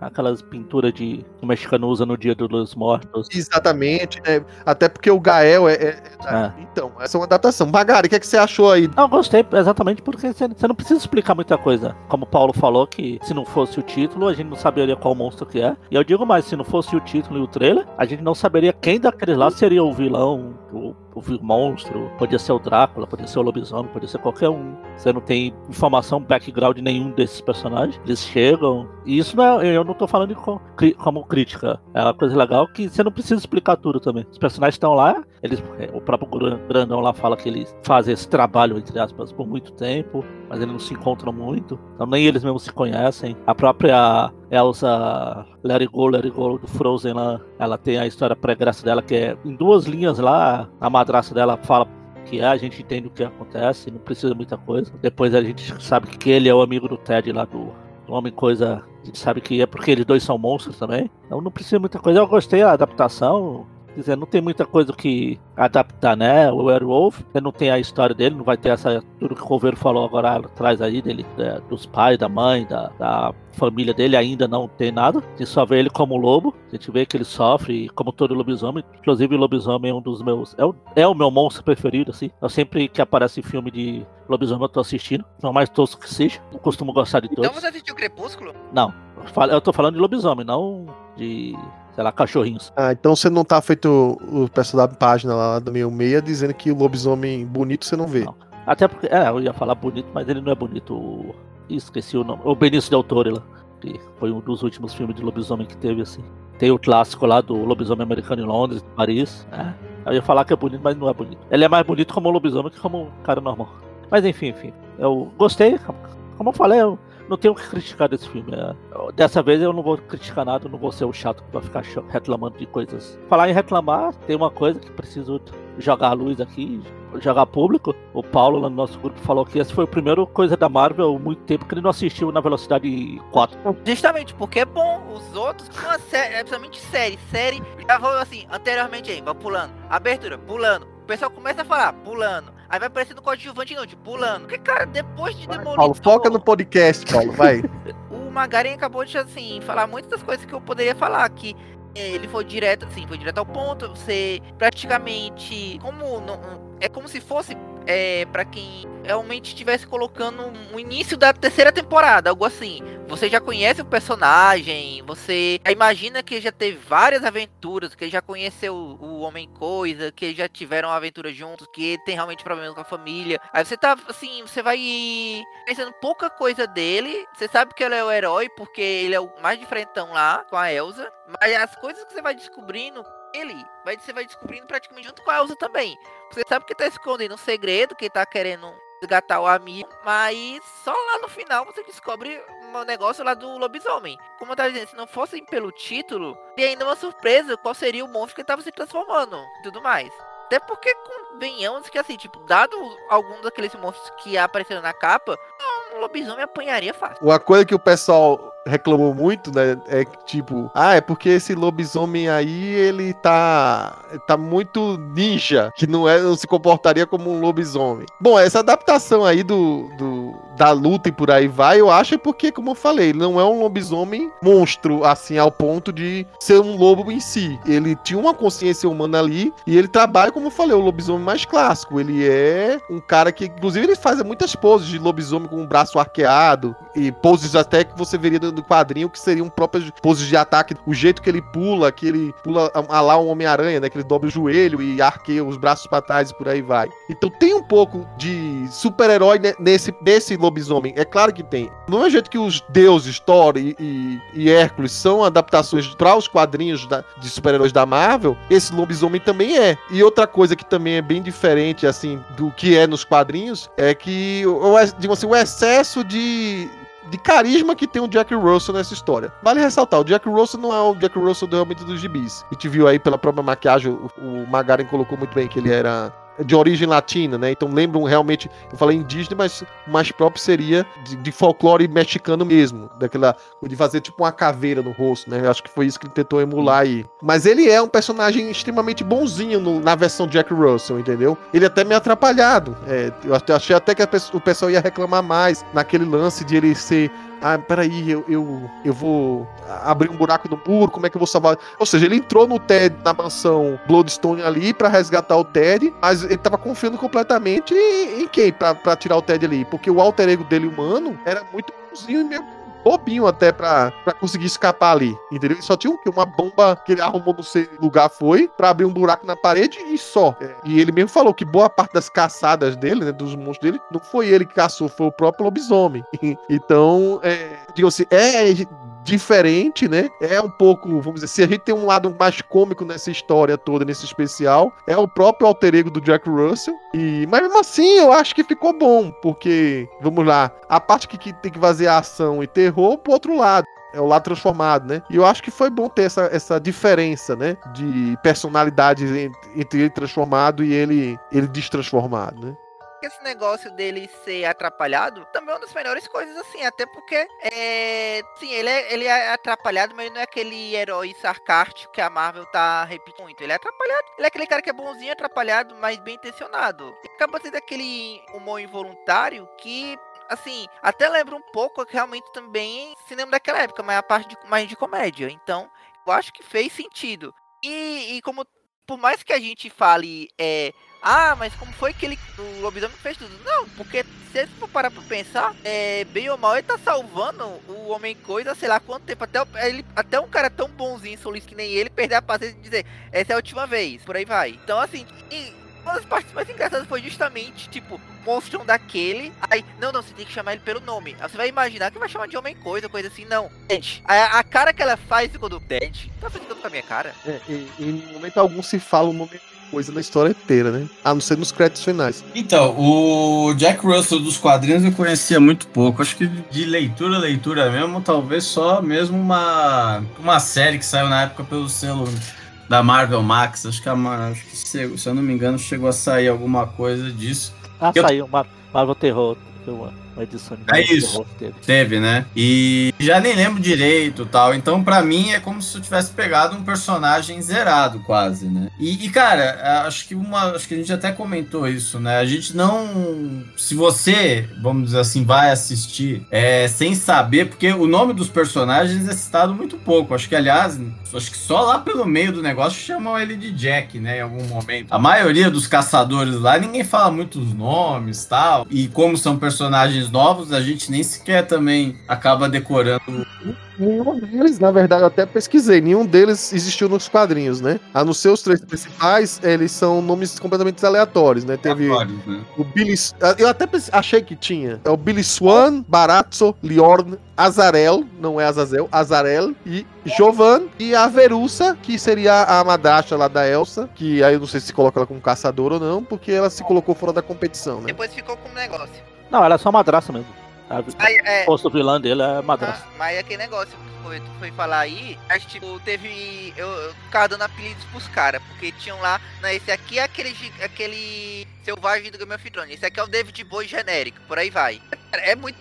aquelas pinturas de que o mexicano usa no Dia dos Mortos.
Exatamente, né? Até porque o Gael é. é, é. Então, essa é uma adaptação. Magari, o que, é que você achou aí?
Não, gostei exatamente porque você, você não precisa explicar muita coisa. Como o Paulo falou, que se não fosse o título, a gente não saberia qual monstro que é. E eu digo mais, se não fosse o título e o trailer, a gente não saberia quem daqueles lá seria o vilão, o o monstro, podia ser o Drácula, podia ser o lobisomem, podia ser qualquer um. Você não tem informação, background nenhum desses personagens. Eles chegam. E isso não é, eu não tô falando como, como crítica. É uma coisa legal que você não precisa explicar tudo também. Os personagens estão lá, eles, é, o próprio Grandão lá fala que eles fazem esse trabalho, entre aspas, por muito tempo, mas eles não se encontram muito. Então nem eles mesmos se conhecem. A própria Elsa It Go, Let Go do Frozen lá, ela tem a história pré-graça dela, que é em duas linhas lá, a madraça dela fala que é, a gente entende o que acontece, não precisa muita coisa. Depois a gente sabe que ele é o amigo do Ted lá do, do Homem Coisa. A gente sabe que é porque eles dois são monstros também. Então não precisa muita coisa. Eu gostei da adaptação. Quer dizer, não tem muita coisa que adaptar, né? O Werewolf, você não tem a história dele, não vai ter essa tudo que o Coveiro falou agora atrás aí dele, é, dos pais, da mãe, da, da, família dele, ainda não tem nada. A gente só vê ele como lobo, a gente vê que ele sofre, como todo lobisomem. Inclusive, o lobisomem é um dos meus. É o, é o meu monstro preferido, assim. Eu sempre que aparece filme de lobisomem eu tô assistindo, não mais tosco que seja. Não costumo gostar de então todos.
Então você assistiu Crepúsculo?
Não. Eu tô falando de lobisomem, não de sei lá, cachorrinhos.
Ah, então você não tá feito o pessoal da página lá do meio meia dizendo que o lobisomem bonito você não vê. Não.
Até porque, é, eu ia falar bonito, mas ele não é bonito. Esqueci o nome. O Benício Del Toro lá, que foi um dos últimos filmes de lobisomem que teve, assim. Tem o clássico lá do lobisomem americano em Londres, em Paris, né? Eu ia falar que é bonito, mas não é bonito. Ele é mais bonito como um lobisomem que como um cara normal. Mas enfim, enfim. Eu gostei, como eu falei, eu não tenho o que criticar desse filme. É, dessa vez eu não vou criticar nada, não vou ser o chato que vai ficar reclamando de coisas. Falar em reclamar, tem uma coisa que preciso jogar a luz aqui, jogar público. O Paulo lá no nosso grupo falou que essa foi a primeira coisa da Marvel muito tempo que ele não assistiu na velocidade 4.
Justamente, porque é bom. Os outros, uma série, é principalmente série. Série, já vou assim, anteriormente aí, vai pulando. Abertura, pulando. O pessoal começa a falar, pulando. Aí vai aparecendo coadjuvante não, tipo, pulando. Porque, cara, depois de demolir.
Paulo, foca no podcast, Paulo, vai.
o Magarin acabou de, assim, falar muitas das coisas que eu poderia falar. Que ele foi direto, assim, foi direto ao ponto. Você praticamente. Como. Não, é como se fosse é, para quem realmente estivesse colocando o início da terceira temporada, algo assim. Você já conhece o personagem, você imagina que já teve várias aventuras, que já conheceu o Homem-Coisa, que já tiveram aventuras juntos, que tem realmente problemas com a família. Aí você tá, assim, você vai pensando pouca coisa dele, você sabe que ele é o herói, porque ele é o mais diferentão lá, com a Elsa, mas as coisas que você vai descobrindo ele vai, você vai descobrindo praticamente junto com a Elsa também. Você sabe que tá escondendo um segredo, que tá querendo resgatar o amigo, mas só lá no final você descobre um negócio lá do lobisomem. Como eu tava dizendo, se não fosse pelo título, e ainda uma surpresa qual seria o monstro que tava se transformando e tudo mais. Até porque convenhamos que assim, tipo, dado algum daqueles monstros que apareceram na capa, um lobisomem apanharia fácil.
Uma coisa que o pessoal reclamou muito, né? É tipo, ah, é porque esse lobisomem aí, ele tá. tá muito ninja, que não, é, não se comportaria como um lobisomem. Bom, essa adaptação aí do, do da luta e por aí vai, eu acho é porque, como eu falei, ele não é um lobisomem monstro, assim, ao ponto de ser um lobo em si. Ele tinha uma consciência humana ali e ele trabalha, como eu falei, o lobisomem mais clássico. Ele é um cara que, inclusive, ele faz muitas poses de lobisomem com o braço arqueado e poses até que você veria do quadrinho que seriam próprias poses de ataque. O jeito que ele pula, que ele pula a lá um Homem-Aranha, né? Que ele dobra o joelho e arqueia os braços para trás e por aí vai. Então tem um pouco de super-herói nesse, nesse lobisomem. É claro que tem. Não é jeito que os deuses, Thor e, e, e Hércules são adaptações para os quadrinhos da, de super-heróis da Marvel, esse lobisomem também é. E outra coisa que também é bem diferente, assim, do que é nos quadrinhos, é que, assim, o excesso de de carisma que tem o Jack Russell nessa história. Vale ressaltar, o Jack Russell não é o Jack Russell realmente dos gibis. A gente viu aí pela própria maquiagem, o, o Magaren colocou muito bem que ele era de origem latina, né? Então lembram realmente, eu falei indígena, mas o mais próprio seria de, de folclore mexicano mesmo, daquela de fazer tipo uma caveira no rosto, né? Eu acho que foi isso que ele tentou emular aí. Mas ele é um personagem extremamente bonzinho no- na versão Jack Russell, entendeu? Ele é até meio atrapalhado. É, eu achei até que o pessoal ia reclamar mais naquele lance de ele ser ah, peraí, eu, eu, eu vou abrir um buraco no muro, como é que eu vou salvar? Ou seja, ele entrou no Ted na mansão Bloodstone ali pra resgatar o Ted, mas ele tava confiando completamente em, em quem pra, pra tirar o Ted ali? Porque o alter ego dele humano era muito bonzinho e meio bobinho até pra, pra conseguir escapar ali, entendeu? Ele só tinha o? Uma bomba que ele arrumou no sei lugar foi pra abrir um buraco na parede e só. É, E ele mesmo falou que boa parte das caçadas dele, né, dos monstros dele, não foi ele que caçou, foi o próprio lobisomem. então, é, digo assim, é diferente, né? É um pouco, vamos dizer, se a gente tem um lado mais cômico nessa história toda, nesse especial, é o próprio alter ego do Jack Russell. E, mas mesmo assim, eu acho que ficou bom, porque, vamos lá, a parte que, que tem que fazer ação e terror, pro outro lado. É o lado transformado, né? E eu acho que foi bom ter essa, essa diferença, né? De personalidades en- entre ele transformado e ele, ele destransformado, né?
Esse negócio dele ser atrapalhado também é uma das melhores coisas, assim, até porque é. Sim, ele é, ele é atrapalhado, mas ele não é aquele herói sarcástico que a Marvel tá repetindo muito. Ele é atrapalhado, ele é aquele cara que é bonzinho, atrapalhado, mas bem intencionado. Ele acaba sendo aquele humor involuntário que. Assim, até lembra um pouco realmente também cinema daquela época, mas a parte de, mais de comédia. Então, eu acho que fez sentido. E, e como, por mais que a gente fale, é, ah, mas como foi que ele, o lobisomem fez tudo? Não, porque se você for parar pra pensar, é, bem ou mal, ele tá salvando o Homem-Coisa, sei lá quanto tempo, até, ele, até um cara tão bonzinho, solista que nem ele, perder a paciência de dizer, essa é a última vez, por aí vai. Então, assim, e uma das partes mais engraçadas foi justamente, tipo, monstrão daquele, aí, não, não, você tem que chamar ele pelo nome. Aí você vai imaginar que vai chamar de Homem-Coisa, coisa assim, não. Ted. A, a cara que ela faz quando Ted, tá fazendo com a minha cara?
É, e, e em momento algum se fala o nome de coisa na história inteira, né? A não ser nos créditos finais.
Então, o Jack Russell dos quadrinhos eu conhecia muito pouco. Acho que de leitura, leitura mesmo, talvez só mesmo uma, uma série que saiu na época pelo selo da Marvel Max. Acho que, a, acho que se, se eu não me engano, chegou a sair alguma coisa disso.
Ah,
Eu-
saiu Marvel Terror. Foi uma, de
É
Marvel
isso.
Teve.
Teve, né? E já nem lembro direito tal. Então, pra mim, é como se eu tivesse pegado um personagem zerado, quase, né? E, e, cara, acho que uma. Acho que a gente até comentou isso, né? A gente não. Se você, vamos dizer assim, vai assistir é, sem saber, porque o nome dos personagens é citado muito pouco. Acho que, aliás, acho que só lá pelo meio do negócio chamam ele de Jack, né? Em algum momento. A maioria dos caçadores lá, ninguém fala muitos nomes tal. E como são personagens novos, a gente nem sequer também acaba decorando.
Nenhum deles, na verdade, eu até pesquisei, nenhum deles existiu nos quadrinhos, né? A não ser os três principais, eles são nomes completamente aleatórios, né? Teve
aleatórios, né?
o Billy. Eu até achei que tinha. É o Billy Swan, Barazzo, Liorn, Azarel, não é Azazel, Azarel e Jovan e a Verussa, que seria a madrasta lá da Elsa, que aí eu não sei se coloca ela como caçadora ou não, porque ela se colocou fora da competição, né?
Depois ficou com um negócio.
Não, ela é só madraça mesmo.
Aí, é,
O posto vilã dele é madraça.
Ah, mas é aquele negócio que foi, tu foi falar aí, acho que tipo, teve. Eu, eu ficava dando apelidos pros caras, porque tinham lá. Né, esse aqui é aquele, aquele selvagem do Game of Thrones. Esse aqui é o David Bowie genérico, por aí vai. É muito.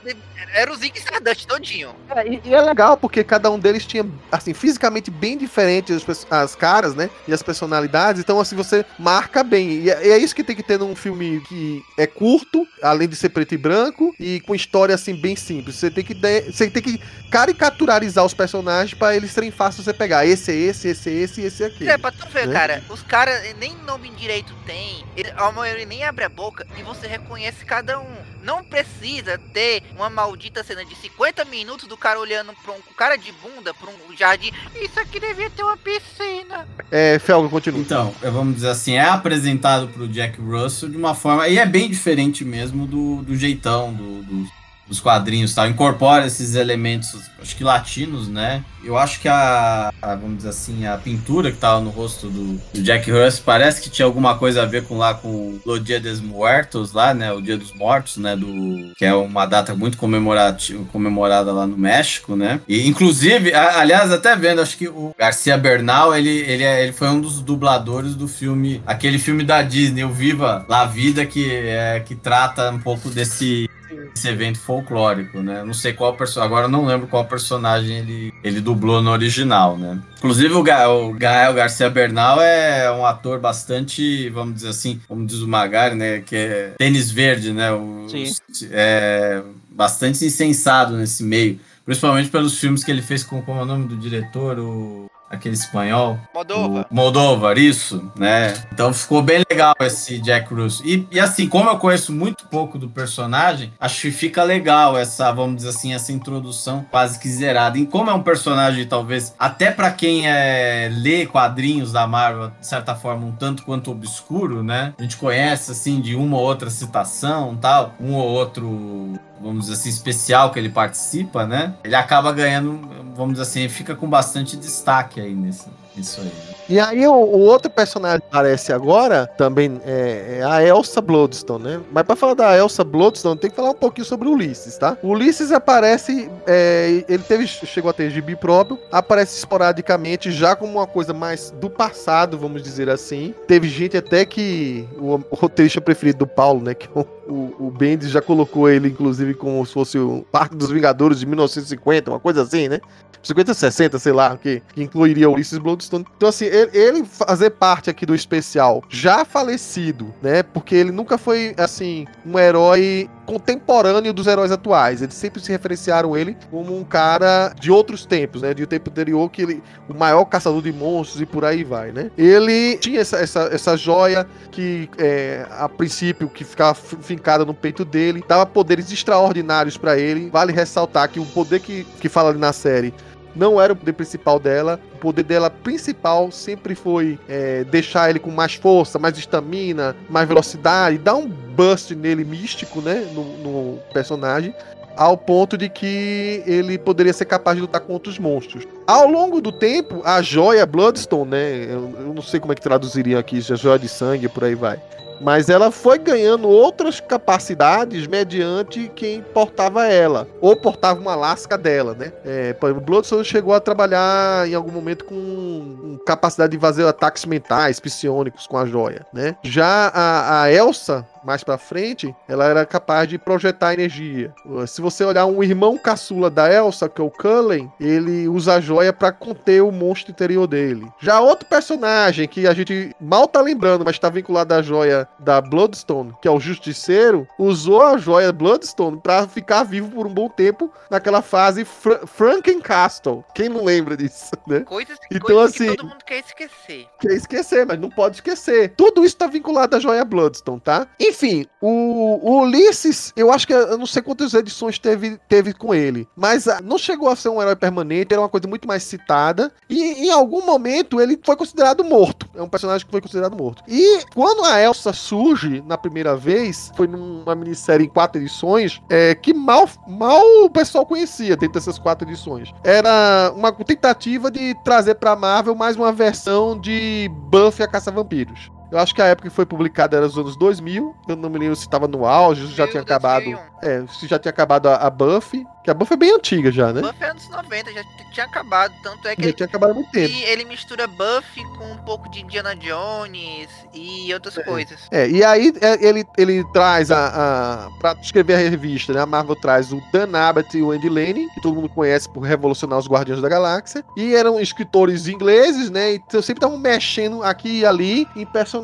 Era o Zig Stardust todinho.
É, e, e é legal porque cada um deles tinha, assim, fisicamente bem diferentes as, as caras, né? E as personalidades. Então, assim, você marca bem. E é, e é isso que tem que ter num filme que é curto, além de ser preto e branco, e com história, assim, bem simples. Você tem que, de- você tem que caricaturizar os personagens pra eles serem fáceis de você pegar. Esse é esse, esse é esse e esse é aquele.
É, pra tu ver,
né?
cara, os caras nem nome direito tem, ele- a maioria nem abre a boca e você reconhece cada um. Não precisa ter uma maldita cena de 50 minutos do cara olhando pra um cara de bunda pra um jardim. Isso aqui devia ter uma piscina.
É, Felga, continua.
Então, vamos dizer assim, é apresentado pro Jack Russell de uma forma. E é bem diferente mesmo do, do jeitão do, do, dos quadrinhos tal, incorpora esses elementos, acho que latinos, né? Eu acho que a, a, vamos dizer assim, a pintura que tava no rosto do, do, Jack Russell parece que tinha alguma coisa a ver com lá com o Dia dos Muertos lá, né? O Dia dos Mortos, né? Do, que é uma data muito comemorativa, comemorada lá no México, né? E inclusive, a, aliás, até vendo, acho que o Garcia Bernal, ele, ele, é, ele foi um dos dubladores do filme, aquele filme da Disney, o Viva La Vida, que, é, que trata um pouco desse esse evento folclórico, né? Não sei qual personagem, agora não lembro qual personagem ele, ele dublou no original, né? Inclusive o, Ga o Gael Garcia Bernal é um ator bastante, vamos dizer assim, como diz o Magari, né? Que é tênis verde, né? O,
Sim.
É bastante insensado nesse meio. Principalmente pelos filmes que ele fez com, como é o nome do diretor? O aquele espanhol.
Moldova.
Moldovar, isso, né? Então ficou bem legal esse Jack Russo. E, e, assim, como eu conheço muito pouco do personagem, acho que fica legal essa, vamos dizer assim, essa introdução quase que zerada. E como é um personagem, talvez, até para quem é, lê quadrinhos da Marvel, de certa forma, um tanto quanto obscuro, né? A gente conhece, assim, de uma ou outra citação tal, um ou outro vamos dizer assim, especial que ele participa, né? Ele acaba ganhando, vamos dizer assim, fica com bastante destaque aí nesse, nisso aí. Né?
E aí o, o, outro personagem que aparece agora também é, é, a Elsa Bloodstone, né? Mas para falar da Elsa Bloodstone, tem que falar um pouquinho sobre o Ulisses, tá? O Ulisses aparece, é, ele teve, chegou a ter gibi próprio, aparece esporadicamente já como uma coisa mais do passado, vamos dizer assim. Teve gente até que o, o roteirista preferido do Paulo, né? Que é o, o, o Bendis já colocou ele, inclusive, como se fosse o Parque dos Vingadores de 1950, uma coisa assim, né? 50, 60, sei lá, que, que incluiria Ulisses Bloodstone. Então, assim, ele, ele, fazer parte aqui do especial já falecido, né? Porque ele nunca foi, assim, um herói contemporâneo dos heróis atuais. Eles sempre se referenciaram ele como um cara de outros tempos, né? De um tempo anterior, que ele, o maior caçador de monstros e por aí vai, né? Ele tinha essa, essa, essa joia que, é, a princípio, que ficava fincada no peito dele, dava poderes extraordinários para ele. Vale ressaltar que o poder que, que fala ali na série não era o poder principal dela. O poder dela principal sempre foi é, deixar ele com mais força, mais estamina, mais velocidade, dar um bust nele místico, né? No, no, personagem. Ao ponto de que ele poderia ser capaz de lutar contra os monstros. Ao longo do tempo, a joia Bloodstone, né? Eu, eu não sei como é que traduziria aqui, se é joia de sangue, por aí vai mas ela foi ganhando outras capacidades mediante quem portava ela, ou portava uma lasca dela, né? É, por exemplo, Bloodstone chegou a trabalhar em algum momento com capacidade de fazer ataques mentais, psionicos com a joia, né? Já a, a Elsa, mais para frente, ela era capaz de projetar energia. Se você olhar um irmão caçula da Elsa, que é o Cullen, ele usa a joia para conter o monstro interior dele. Já outro personagem que a gente mal tá lembrando, mas tá vinculado à joia da Bloodstone, que é o Justiceiro, usou a joia Bloodstone para ficar vivo por um bom tempo naquela fase Fra Frankencastle. Quem não lembra disso, né?
Coisas, então, coisas assim, que todo mundo quer esquecer.
Quer esquecer, mas não pode esquecer. Tudo isso tá vinculado à joia Bloodstone, tá? Enfim, o, o, Ulisses, eu acho que eu não sei quantas edições teve, teve com ele, mas ah, não chegou a ser um herói permanente, era uma coisa muito mais citada. E em algum momento ele foi considerado morto. É um personagem que foi considerado morto. E quando a Elsa surge na primeira vez, foi numa minissérie em quatro edições, é, que mal, mal o pessoal conhecia dentro dessas quatro edições. Era uma tentativa de trazer pra Marvel mais uma versão de Buffy a Caça-Vampiros. Eu acho que a época que foi publicada era os anos 2000. Eu não me lembro se estava no auge, se já tinha acabado. É, se já tinha acabado a, a Buffy. Que a Buffy é bem antiga já, né?
Buffy é anos 90, já tinha acabado. Tanto é que.
Já
ele,
tinha acabado há muito tempo.
E ele mistura Buffy com um pouco de Indiana Jones e outras
é.
coisas.
É, e aí é, ele, ele traz a, a. Pra escrever a revista, né? A Marvel traz o Dan Abbott e o Andy Lane, que todo mundo conhece por revolucionar os Guardiões da Galáxia. E eram escritores ingleses, né? Então sempre estavam mexendo aqui e ali em personagens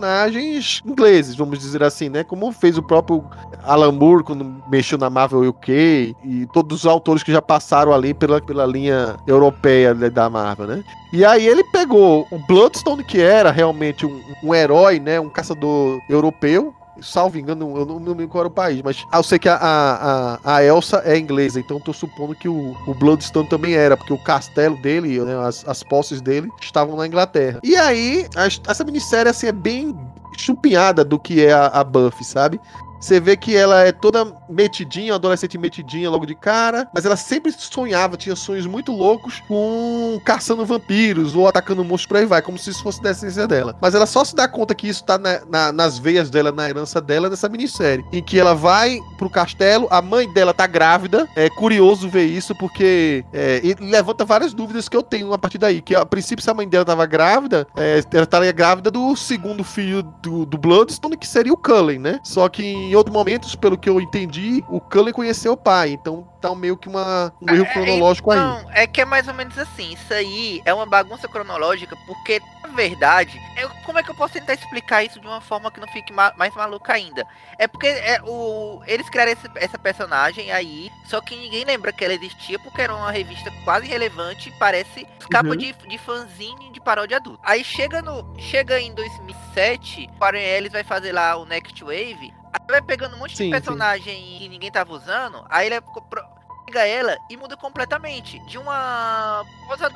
ingleses, vamos dizer assim, né? Como fez o próprio Alan Moore quando mexeu na Marvel UK e todos os autores que já passaram ali pela, pela linha europeia da Marvel, né? E aí ele pegou o Bloodstone, que era realmente um, um herói, né? Um caçador europeu, salvo engano, eu não me lembro qual era o país, mas eu sei que a, a, a Elsa é inglesa, então tô supondo que o, o Bloodstone também era, porque o castelo dele, né, as, as posses dele, estavam na Inglaterra. E aí, a, essa minissérie, assim, é bem chupinhada do que é a, a Buffy, sabe? Você vê que ela é toda metidinha, adolescente metidinha logo de cara, mas ela sempre sonhava, tinha sonhos muito loucos com caçando vampiros ou atacando monstros por aí vai, como se isso fosse da essência dela. Mas ela só se dá conta que isso tá na- na- nas veias dela, na herança dela, nessa minissérie. Em que ela vai pro castelo, a mãe dela tá grávida. É curioso ver isso, porque é, levanta várias dúvidas que eu tenho a partir daí. Que a princípio, se a mãe dela tava grávida, é, ela estaria grávida do segundo filho do, do Bloodstone, que seria o Cullen, né? Só que em outros momentos, pelo que eu entendi, o Cullen conheceu o pai. Então tá meio que uma, um erro
É,
cronológico aí.
Não, é que é mais ou menos assim. Isso aí é uma bagunça cronológica, porque, na verdade, eu- como é que eu posso tentar explicar isso de uma forma que não fique ma- mais maluca ainda? É porque é, o, eles criaram esse- essa personagem aí, só que ninguém lembra que ela existia, porque era uma revista quase irrelevante, parece capa
Uhum.
de, de fanzine de paródia adulta. Aí chega no chega em 2007, o Warren Ellis vai fazer lá o Next Wave, aí vai pegando um monte
Sim, sim.
de personagem que ninguém tava usando, aí ele pro- pega ela e muda completamente. De uma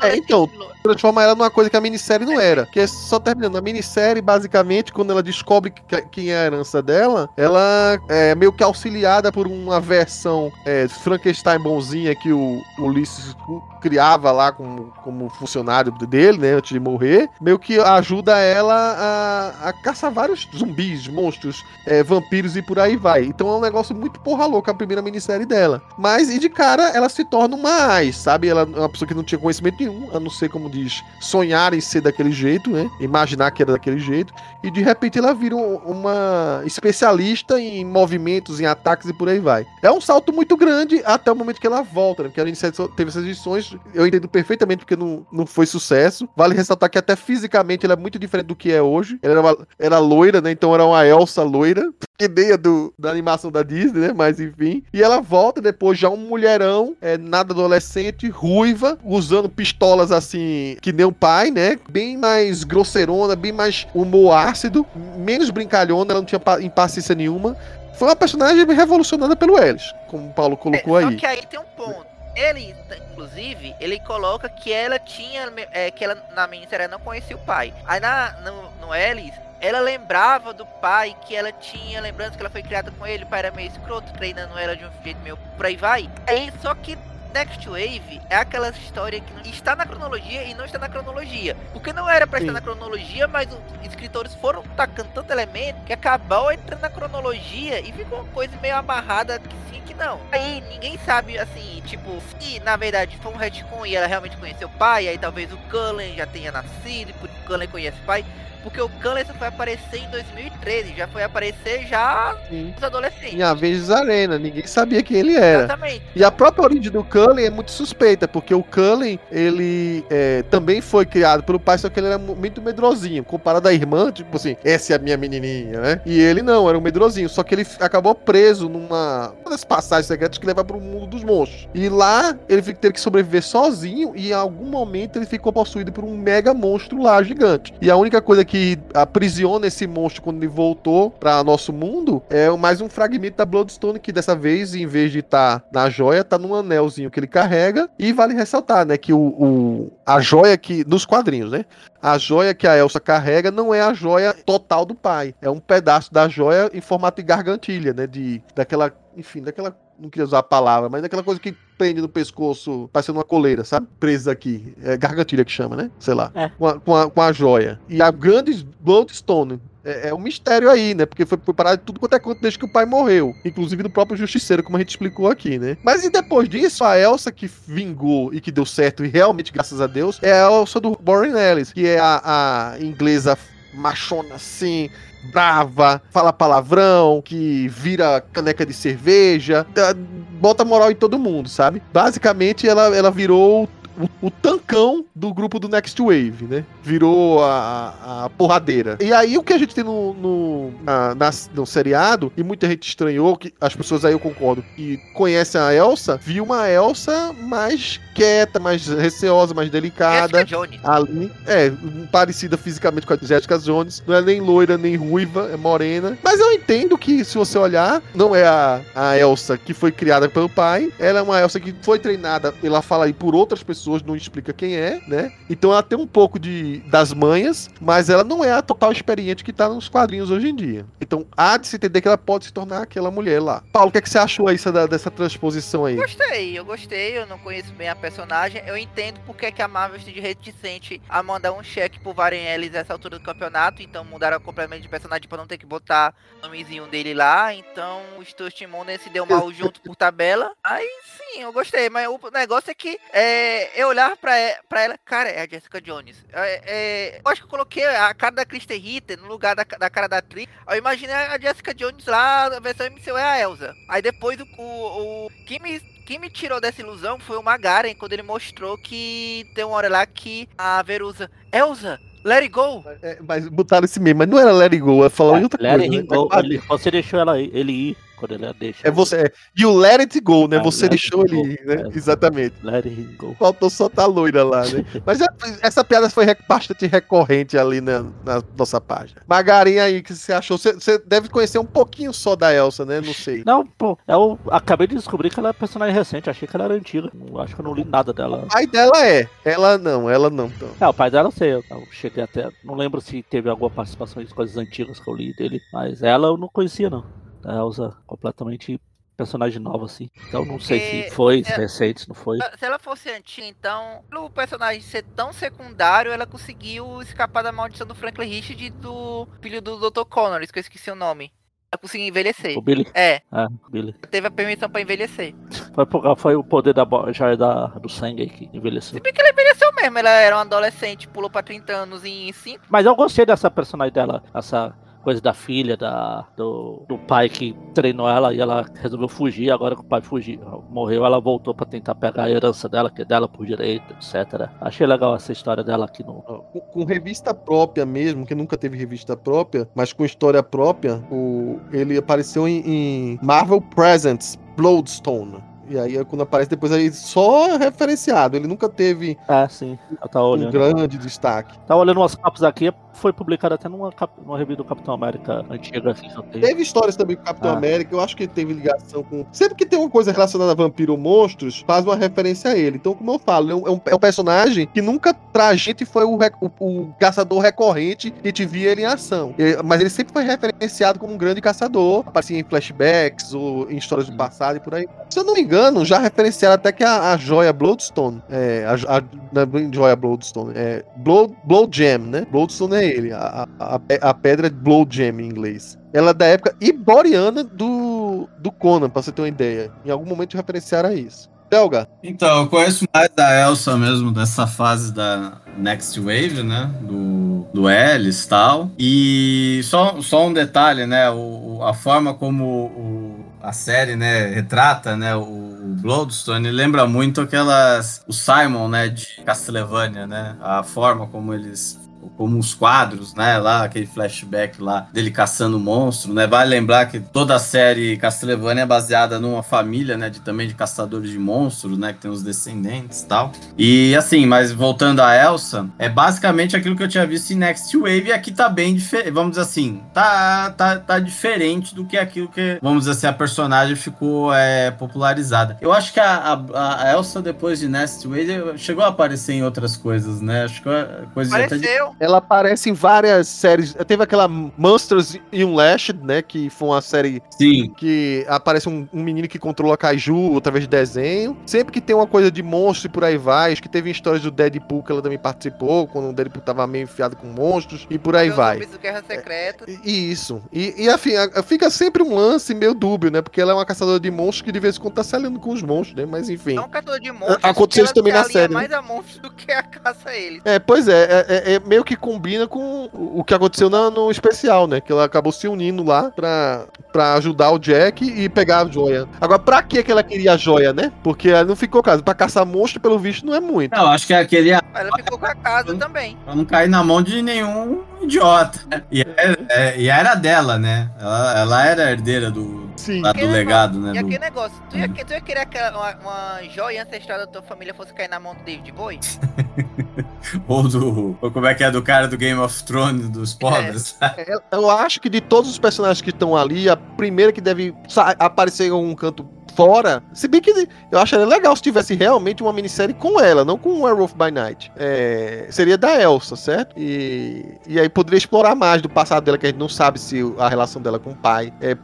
É, então, transforma ela numa coisa que a minissérie não era. Que é só terminando. A minissérie, basicamente, quando ela descobre que- quem é a herança dela, ela é meio que auxiliada por uma versão é, Frankenstein bonzinha que o Ulisses criava lá como, como funcionário dele, né, antes de morrer. Meio que ajuda ela a, a caçar vários zumbis, monstros, é, vampiros e por aí vai. Então é um negócio muito porra louca a primeira minissérie dela. Mas, e de cara, ela se torna uma AIS, sabe? Ela é uma pessoa que não tinha conhecimento nenhum, a não ser, como diz, sonhar em ser daquele jeito, né? Imaginar que era daquele jeito. E de repente ela vira um- uma especialista em movimentos, em ataques e por aí vai. É um salto muito grande até o momento que ela volta, né? Porque a só teve essas edições, eu entendo perfeitamente porque não, não foi sucesso. Vale ressaltar que até fisicamente ela é muito diferente do que é hoje. Ela era, uma- era loira, né? Então era uma Elsa loira. Ideia do, da animação da Disney, né? Mas enfim. E ela volta depois já um mulherão, é, nada adolescente, ruiva, usando pistolas assim, que nem o pai, né? Bem mais grosseirona, bem mais humor ácido, menos brincalhona, ela não tinha pa- impaciência nenhuma. Foi uma personagem revolucionada pelo Ellis, como o Paulo colocou
É, Só
aí.
que aí tem um ponto. Ele, inclusive, ele coloca que ela tinha. é, que ela na minissérie não conhecia o pai. Aí na, no, no Ellis, ela lembrava do pai, que ela tinha lembrança que ela foi criada com ele, o pai era meio escroto, treinando ela de um jeito meio por aí vai. Aí, só que Next Wave é aquela história que está na cronologia e não está na cronologia. Porque não era pra estar
Sim.
na cronologia, mas os escritores foram tacando tanto elemento que acabou entrando na cronologia e ficou uma coisa meio amarrada que sim que não. Aí ninguém sabe assim, tipo, se na verdade foi um retcon e ela realmente conheceu o pai, aí talvez o Cullen já tenha nascido e por o Cullen conhece o pai. Porque o Cullen só foi aparecer em 2013, já foi aparecer já
Sim.
adolescentes.
Em Avengers Arena, ninguém sabia quem ele era.
Exatamente.
E a própria origem do Cullen é muito suspeita, porque o Cullen, ele é, também foi criado pelo pai, só que ele era mu- muito medrosinho, comparado à irmã, tipo assim, essa é a minha menininha, né? E ele não, era um medrosinho, só que ele acabou preso numa uma das passagens secretas que leva para o mundo dos monstros. E lá ele teve que sobreviver sozinho e em algum momento ele ficou possuído por um mega monstro lá, gigante. E a única coisa que aprisiona esse monstro quando ele voltou para nosso mundo é mais um fragmento da Bloodstone que dessa vez, em vez de estar na joia, tá num anelzinho que ele carrega. E vale ressaltar, né, que o, o- a joia que nos quadrinhos, né? A joia que a Elsa carrega não é a joia total do pai. É um pedaço da joia em formato de gargantilha, né? De, daquela, enfim, daquela. Não queria usar a palavra, mas daquela coisa que prende no pescoço, parecendo uma coleira, sabe? Presa aqui. É gargantilha que chama, né? Sei lá.
É.
Com, a, com, a, com a joia. E a grande Bloodstone. É, é um mistério aí, né? Porque foi, foi parado de tudo quanto é canto desde que o pai morreu. Inclusive do próprio Justiceiro, como a gente explicou aqui, né? Mas e depois disso, a Elsa que vingou e que deu certo, e realmente, graças a Deus, é a Elsa do Warren Ellis, que é a, a inglesa machona assim, brava, fala palavrão, que vira caneca de cerveja, dá- bota moral em todo mundo, sabe? Basicamente, ela, ela virou o, o tancão do grupo do Next Wave, né? Virou a, a porradeira. E aí o que a gente tem no, no, na- nas- no seriado, e muita gente estranhou, que as pessoas aí eu concordo, que conhecem a Elsa, viu uma Elsa mais quieta, mais receosa, mais delicada.
Jessica Jones.
Ali, é, parecida fisicamente com a Jessica Jones. Não é nem loira, nem ruiva, é morena. Mas eu entendo que, se você olhar, não é a, a Elsa que foi criada pelo pai. Ela é uma Elsa que foi treinada, ela fala aí, por outras pessoas pessoas, não explica quem é, né? Então ela tem um pouco de das manhas, mas ela não é a total experiente que tá nos quadrinhos hoje em dia. Então há de se entender que ela pode se tornar aquela mulher lá. Paulo, o que, é que você achou aí dessa, dessa transposição aí?
Gostei, eu gostei, eu não conheço bem a personagem. Eu entendo porque é que a Marvel esteja reticente a mandar um cheque pro Warren Ellis nessa altura do campeonato. Então mudaram completamente de personagem pra não ter que botar o nomezinho dele lá. Então o Stuart Munden se deu mal junto por tabela. Aí sim, eu gostei. Mas o negócio é que é, eu olhar pra, pra ela, cara, é a Jessica Jones. É, é, eu acho que eu coloquei a cara da Kristen Ritter no lugar da, da cara da atriz. Eu imaginei a Jessica Jones lá, a versão MCU é a Elsa. Aí depois o, o, o que me quem me tirou dessa ilusão foi o Magaren, quando ele mostrou que tem uma hora lá que a Verusa, Elsa, let it go.
É, mas botaram esse mesmo, mas não era Let It Go, é falar em outra
Let
coisa.
it
né?
go,
É,
ele- você deixou ela, ele ir quando ele a deixa.
É você. É, e o Let It Go, né?
Ah,
você deixou ele ir, né?
É.
Exatamente.
Let it go.
Faltou só tá loira lá, né? Mas é- essa piada foi bastante recorrente ali na, na nossa página. Magarinha aí, que você achou? Você, você deve conhecer um pouquinho só da Elsa, né? Não sei.
Não, pô, eu acabei de descobrir que ela é personagem recente, achei que ela era antiga. Acho que eu não li nada dela.
O pai dela é. Ela não, ela não. Então.
É, o pai dela eu sei, eu cheguei até. Não lembro se teve alguma participação em coisas antigas que eu li dele, mas ela eu não conhecia, não. A Elsa, completamente personagem nova, assim. Então não sei
Porque
se foi, se
é-
recente, se não foi.
Se ela fosse antiga, então, pelo personagem ser tão secundário, ela conseguiu escapar da maldição do Franklin Richard e do filho do Dr. Connors, que eu esqueci o nome. Ela conseguiu envelhecer.
O Billy?
É,
É, o Billy.
teve a permissão pra envelhecer.
Foi, por- foi o poder da bo- joia da, do sangue aí que envelheceu.
Se bem que ela envelheceu mesmo, ela era uma adolescente, pulou pra 30 anos em 5.
Mas eu gostei dessa personagem dela, essa coisa da filha, da, do, do pai que treinou ela e ela resolveu fugir. Agora que o pai fugiu, morreu, ela voltou pra tentar pegar a herança dela, que é dela por direito, etc. Achei legal essa história dela aqui no.
Com, com revista própria mesmo, que nunca teve revista própria, mas com história própria, o, ele apareceu em, em Marvel Presents Bloodstone. E aí, quando aparece depois, aí só referenciado. Ele nunca teve
É, sim,
um grande destaque.
Tava olhando umas capas aqui, foi publicado até numa, numa revista do Capitão América antiga assim, eu tenho.
Teve histórias também com o Capitão
Ah.
América, eu acho que teve ligação com. Sempre que tem uma coisa relacionada a vampiro ou monstros, faz uma referência a ele. Então, como eu falo, é um, é um- é personagem que nunca pra gente foi o, o- o caçador recorrente que te via ele em ação. Mas ele sempre foi referenciado como um grande caçador, aparecia em flashbacks ou em histórias do
Hum.
passado e por aí. Se eu não me engano, já referenciaram até que a, a joia Bloodstone, é, a, a, não é joia Bloodstone, é Blood, Blood Gem, né? Bloodstone é ele, a, a, a pe- a pedra Blood Gem em inglês. Ela é da época iboriana do, do Conan, pra você ter uma ideia. Em algum momento referenciaram a isso. Delga,
Então, eu conheço mais da Elsa mesmo, dessa fase da Next Wave, né? Do, do Ellis e tal. E só, só um detalhe, né? O, a forma como o- a série, né, retrata, né, o Bloodstone lembra muito aquelas... O Simon, né, de Castlevania, né? A forma como eles... Como os quadros, né? Lá, aquele flashback lá dele caçando monstro, né? Vale lembrar que toda a série Castlevania é baseada numa família, né? De, também de caçadores de monstros, né? Que tem os descendentes e tal. E assim, mas voltando a Elsa, é basicamente aquilo que eu tinha visto em Next Wave e aqui tá bem diferente. Vamos dizer assim, tá, tá, tá diferente do que aquilo que, vamos dizer assim, a personagem ficou é, popularizada. Eu acho que a, a, a Elsa, depois de Next Wave, chegou a aparecer em outras coisas, né? Acho que é coisas até de
Ela aparece em várias séries. Teve aquela Monsters Unleashed, né? Que foi uma série
Sim,
que aparece um, um menino que controla kaiju através de desenho. Sempre que tem uma coisa de monstro e por aí vai. Acho que teve histórias do Deadpool que ela também participou, quando o Deadpool tava meio enfiado com monstros e por aí vai.
do Guerra Secreta.
E- e Isso. E, e afim, fica sempre um lance meio dúbio, né? Porque ela é uma caçadora de monstros que de vez em quando tá se aliando com os monstros, né? Mas enfim.
É um caçador de monstros.
Aconteceu isso também na série, né?
mais a monstros do que a caça a eles.
É, pois é, é, é- é meio que combina com o que aconteceu na- no especial, né? Que ela acabou se unindo lá pra, pra ajudar o Jack e pegar a joia. Agora, pra que que ela queria a joia, né? Porque ela não ficou caso. Pra caçar monstro, pelo visto, não é muito.
não, acho que é aquele
Mas ela ficou com a casa também.
Pra não cair na mão de nenhum idiota. E, é- é- e era dela, né? Ela, ela era herdeira do,
Sim.
lá do
Aquele
legado, né?
E
do-
aquele negócio, tu ia, tu ia querer que uma, uma joia ancestral da tua família fosse cair na mão do David Bowie?
ou do. Ou como é que é do cara do Game of Thrones dos pobres?
É, Eu acho que de todos os personagens que estão ali, a primeira que deve aparecer em algum canto fora. Se bem que eu acharia legal se tivesse realmente uma minissérie com ela, não com Werewolf by Night. É, seria da Elsa, certo? E, e aí poderia explorar mais do passado dela, que a gente não sabe se a relação dela com o pai. É,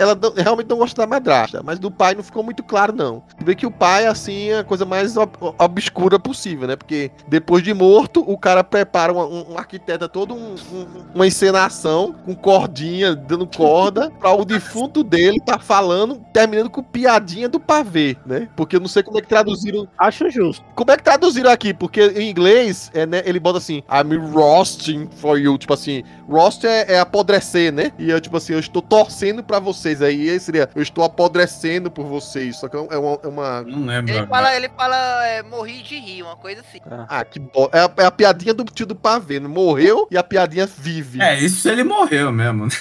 ela realmente não gosta da madrasta, mas do pai não ficou muito claro, não. Se bem que o pai, assim, é a coisa mais ob- obscura possível, né? Porque depois de morto, o cara prepara um, um arquiteta todo um- um- uma encenação com cordinha, dando corda, pra o defunto dele tá falando, terminando com piadinha do pavê, né? Porque eu não sei como é que traduziram.
Acho justo.
Como é que traduziram aqui? Porque em inglês, é, né, ele bota assim, I'm roasting for you. Tipo assim, roast é, é apodrecer, né? E eu, tipo assim, eu estou torcendo pra vocês. Aí seria, eu estou apodrecendo por vocês. Só que é uma. É uma...
Não lembro.
Ele
agora.
fala, ele fala é, morri de rir, uma coisa assim.
Ah, que bo... é, a, é a piadinha do tio do pavê, né? Morreu e a piadinha vive.
É, isso ele morreu mesmo, né?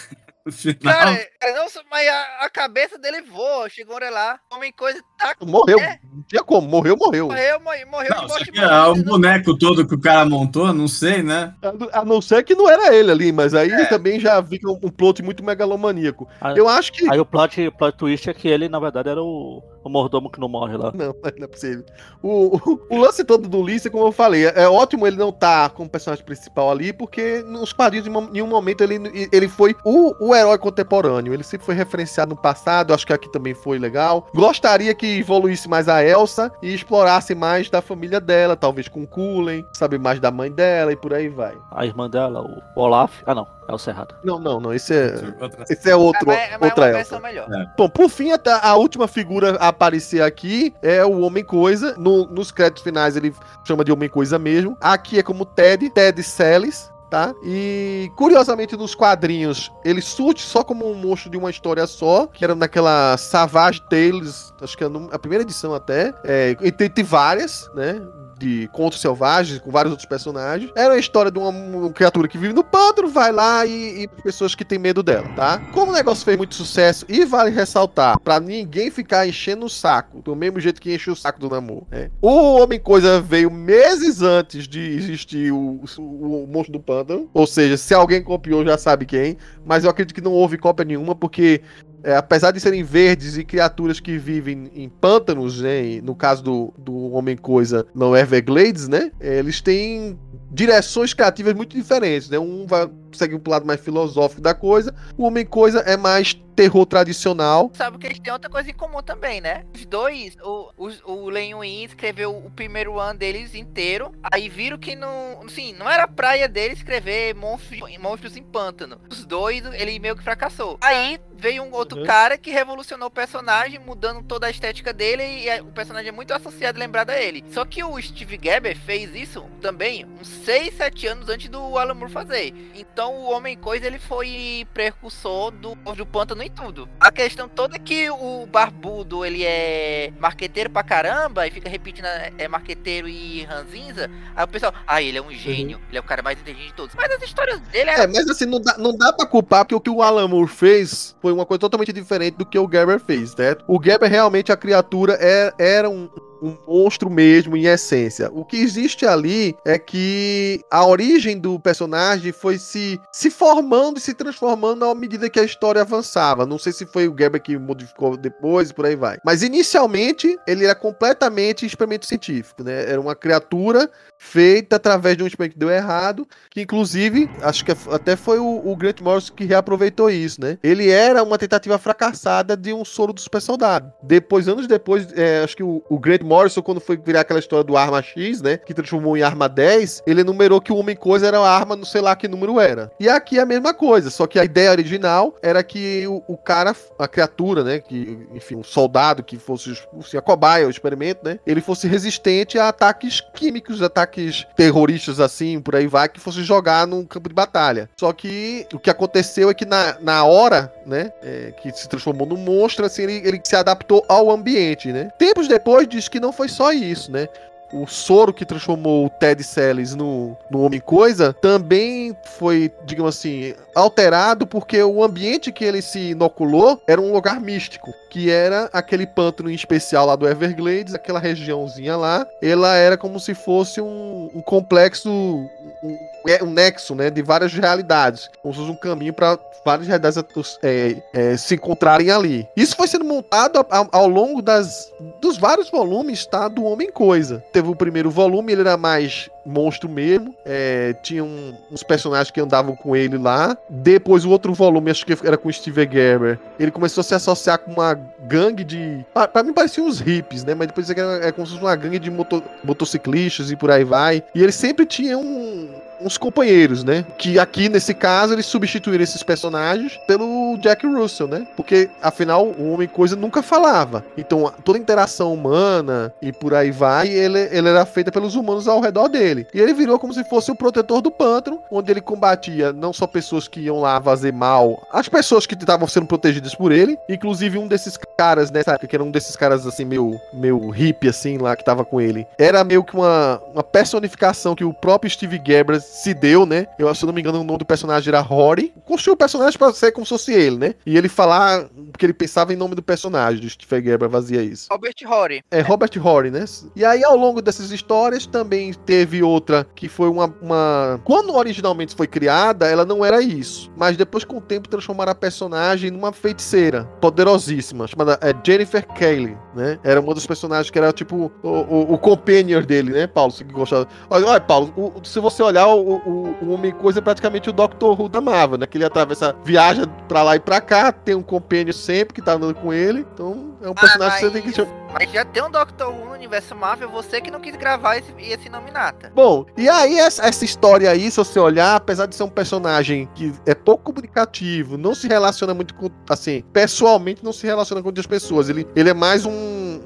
Cara, é, não, mas a, a cabeça dele voa, chegou lá, homem coisa, tá,
Morreu.
É.
Não tinha como. Morreu, morreu.
morreu, morreu, morreu
Não,
de
é o
não-
boneco todo que o cara montou, não sei, né?
A- A não ser que não era ele ali, mas aí
É.
também já fica um um plot muito megalomaníaco.
Aí,
Eu acho que.
aí o plot, o plot twist é que ele, na verdade, era o, o mordomo que não morre lá.
Não, não é possível. O, o, o lance todo do Ulisses, como eu falei, é, é ótimo ele não tá como personagem principal ali, porque nos quadrinhos, em nenhum momento, ele, ele foi o, o herói contemporâneo. Ele sempre foi referenciado no passado, acho que aqui também foi legal. Gostaria que evoluísse mais a Elsa e explorasse mais da família dela, talvez com o Cullen, saber mais da mãe dela e por aí vai.
A irmã dela, o Olaf. Ah, não, é o Serrado.
Não, não, não. Esse é,
Outra-
esse é outro,
mas, mas é
outra
uma
Elsa.
versão melhor.
Bom, por fim, até a última figura a aparecer aqui é o Homem-Coisa. No- nos créditos finais ele chama de Homem-Coisa mesmo. Aqui é como Ted, Ted Celis. Tá? E curiosamente nos quadrinhos ele surge só como um monstro de uma história só, que era naquela Savage Tales, acho que é a a primeira edição até, é, e tem, tem várias, né? De contos selvagens, com vários outros personagens. Era a história de uma, uma criatura que vive no pântano, vai lá e, e pessoas que têm medo dela, tá? Como o negócio fez muito sucesso, e vale ressaltar, pra ninguém ficar enchendo o saco, do mesmo jeito que enche o saco do Namor, né? O Homem-Coisa veio meses antes de existir o, o, o Monstro do Pântano, ou seja, se alguém copiou já sabe quem, mas eu acredito que não houve cópia nenhuma, porque é, apesar de serem verdes e criaturas que vivem em pântanos, né? no caso do, do Homem-Coisa, não Everglades, né? Eles têm direções criativas muito diferentes, né? Um vai segue pro lado mais filosófico da coisa, o Homem-Coisa é mais terror tradicional.
Sabe que eles têm outra coisa em comum também, né? Os dois, o, os- o Len Wein escreveu o primeiro ano deles inteiro, aí viram que não, assim, não era praia dele escrever monstros, monstros em pântano. Os dois, ele meio que fracassou. Aí veio um outro
Uhum.
cara que revolucionou o personagem, mudando toda a estética dele e é- o personagem é muito associado e lembrado a ele. Só que o Steve Gerber fez isso também uns 6, 7 anos antes do Alan Moore fazer. Então o Homem-Coisa ele foi precursor do, do pântano em tudo. A questão toda é que o Barbudo ele é marqueteiro pra caramba e fica repetindo é é marqueteiro e ranzinza. Aí o pessoal, ah, ele é um gênio, ele é o cara mais inteligente de todos. Mas as histórias dele é,
É, mas assim, não dá, não dá pra culpar, porque o que o Alan Moore fez foi uma coisa totalmente diferente do que o Gerber fez, certo? O Gerber realmente, a criatura é- era um, um monstro mesmo, em essência. O que existe ali é que a origem do personagem foi se, se formando e se transformando à medida que a história avançava. Não sei se foi o Gerber que modificou depois e por aí vai. Mas inicialmente, ele era completamente experimento científico, né? Era uma criatura feita através de um experimento que deu errado que inclusive, acho que até foi o, o Grant Morrison que reaproveitou isso, né? Ele era uma tentativa fracassada de um soro do super soldado. Depois, anos depois, é, acho que o, o Grant Morrison, quando foi virar aquela história do Arma X, né? Que transformou em Arma 10, ele enumerou que o Homem-Coisa era a arma, não sei lá que número era. E aqui é a mesma coisa, só que a ideia original era que o, o cara, a criatura, né? Que, enfim, um soldado que fosse assim, a cobaia, o experimento, né? Ele fosse resistente a ataques químicos, ataques terroristas assim, por aí vai, que fosse jogar num campo de batalha. Só que o que aconteceu é que na, na hora, né, é, que se transformou num monstro, assim, ele, ele se adaptou ao ambiente, né? Tempos depois diz que não foi só isso, né? o soro que transformou o Ted Sellers no, no Homem-Coisa também foi, digamos assim, alterado porque o ambiente que ele se inoculou era um lugar místico, que era aquele pântano em especial lá do Everglades, aquela regiãozinha lá, ela era como se fosse um, um complexo, um, um, nexo, né, de várias realidades, como se fosse um caminho para várias realidades é, é, se encontrarem ali. Isso foi sendo montado ao, ao longo das, dos vários volumes, tá, do Homem-Coisa. Teve o primeiro volume, ele era mais monstro mesmo. É, tinha um, uns personagens que andavam com ele lá. Depois, o outro volume, acho que era com o Steve Gerber. Ele começou a se associar com uma gangue de. Pra, mim, pareciam uns hippies, né? Mas depois era, é como se fosse uma gangue de moto, motociclistas e por aí vai. E ele sempre tinha um, uns companheiros, né? Que aqui, nesse caso, eles substituíram esses personagens pelo Jack Russell, né? Porque, afinal, o Homem-Coisa nunca falava. Então, toda interação humana e por aí vai, ele, ele era feita pelos humanos ao redor dele. E ele virou como se fosse o protetor do pântano, onde ele combatia não só pessoas que iam lá fazer mal, as pessoas que estavam sendo protegidas por ele, inclusive um desses caras nessa época, que era um desses caras assim, meio, meio hippie, assim, lá, que tava com ele, era meio que uma, uma personificação que o próprio Steve Gebras se deu, né? Eu, se eu não me engano, o nome do personagem era Rory. Construiu o personagem pra ser como se fosse ele, né? E ele falar que ele pensava em nome do personagem, do Steve Gerber fazia isso.
Robert Rory.
É, Robert Rory, né? E aí, ao longo dessas histórias, também teve outra que foi uma, uma... Quando originalmente foi criada, ela não era isso. Mas depois, com o tempo, transformaram a personagem numa feiticeira poderosíssima, chamada é, Jennifer Cayley, né? Era uma dos personagens que era tipo o, o, o companion dele, né, Paulo? Você que gostava. Olha, olha Paulo, o, se você olhar o, o, o Homem Coisa é praticamente o Doctor Who da Marvel, né? Que ele atravessa, viaja pra lá e pra cá, tem um companion sempre que tá andando com ele. Então é um ah, personagem que você tem que.
Mas já tem um Doctor Who no universo Marvel, você que não quis gravar esse, esse nominata.
Bom, e aí essa, essa história aí, se você olhar, apesar de ser um personagem que é pouco comunicativo, não se relaciona muito com. Assim, pessoalmente não se relaciona com outras pessoas. Ele, ele é mais um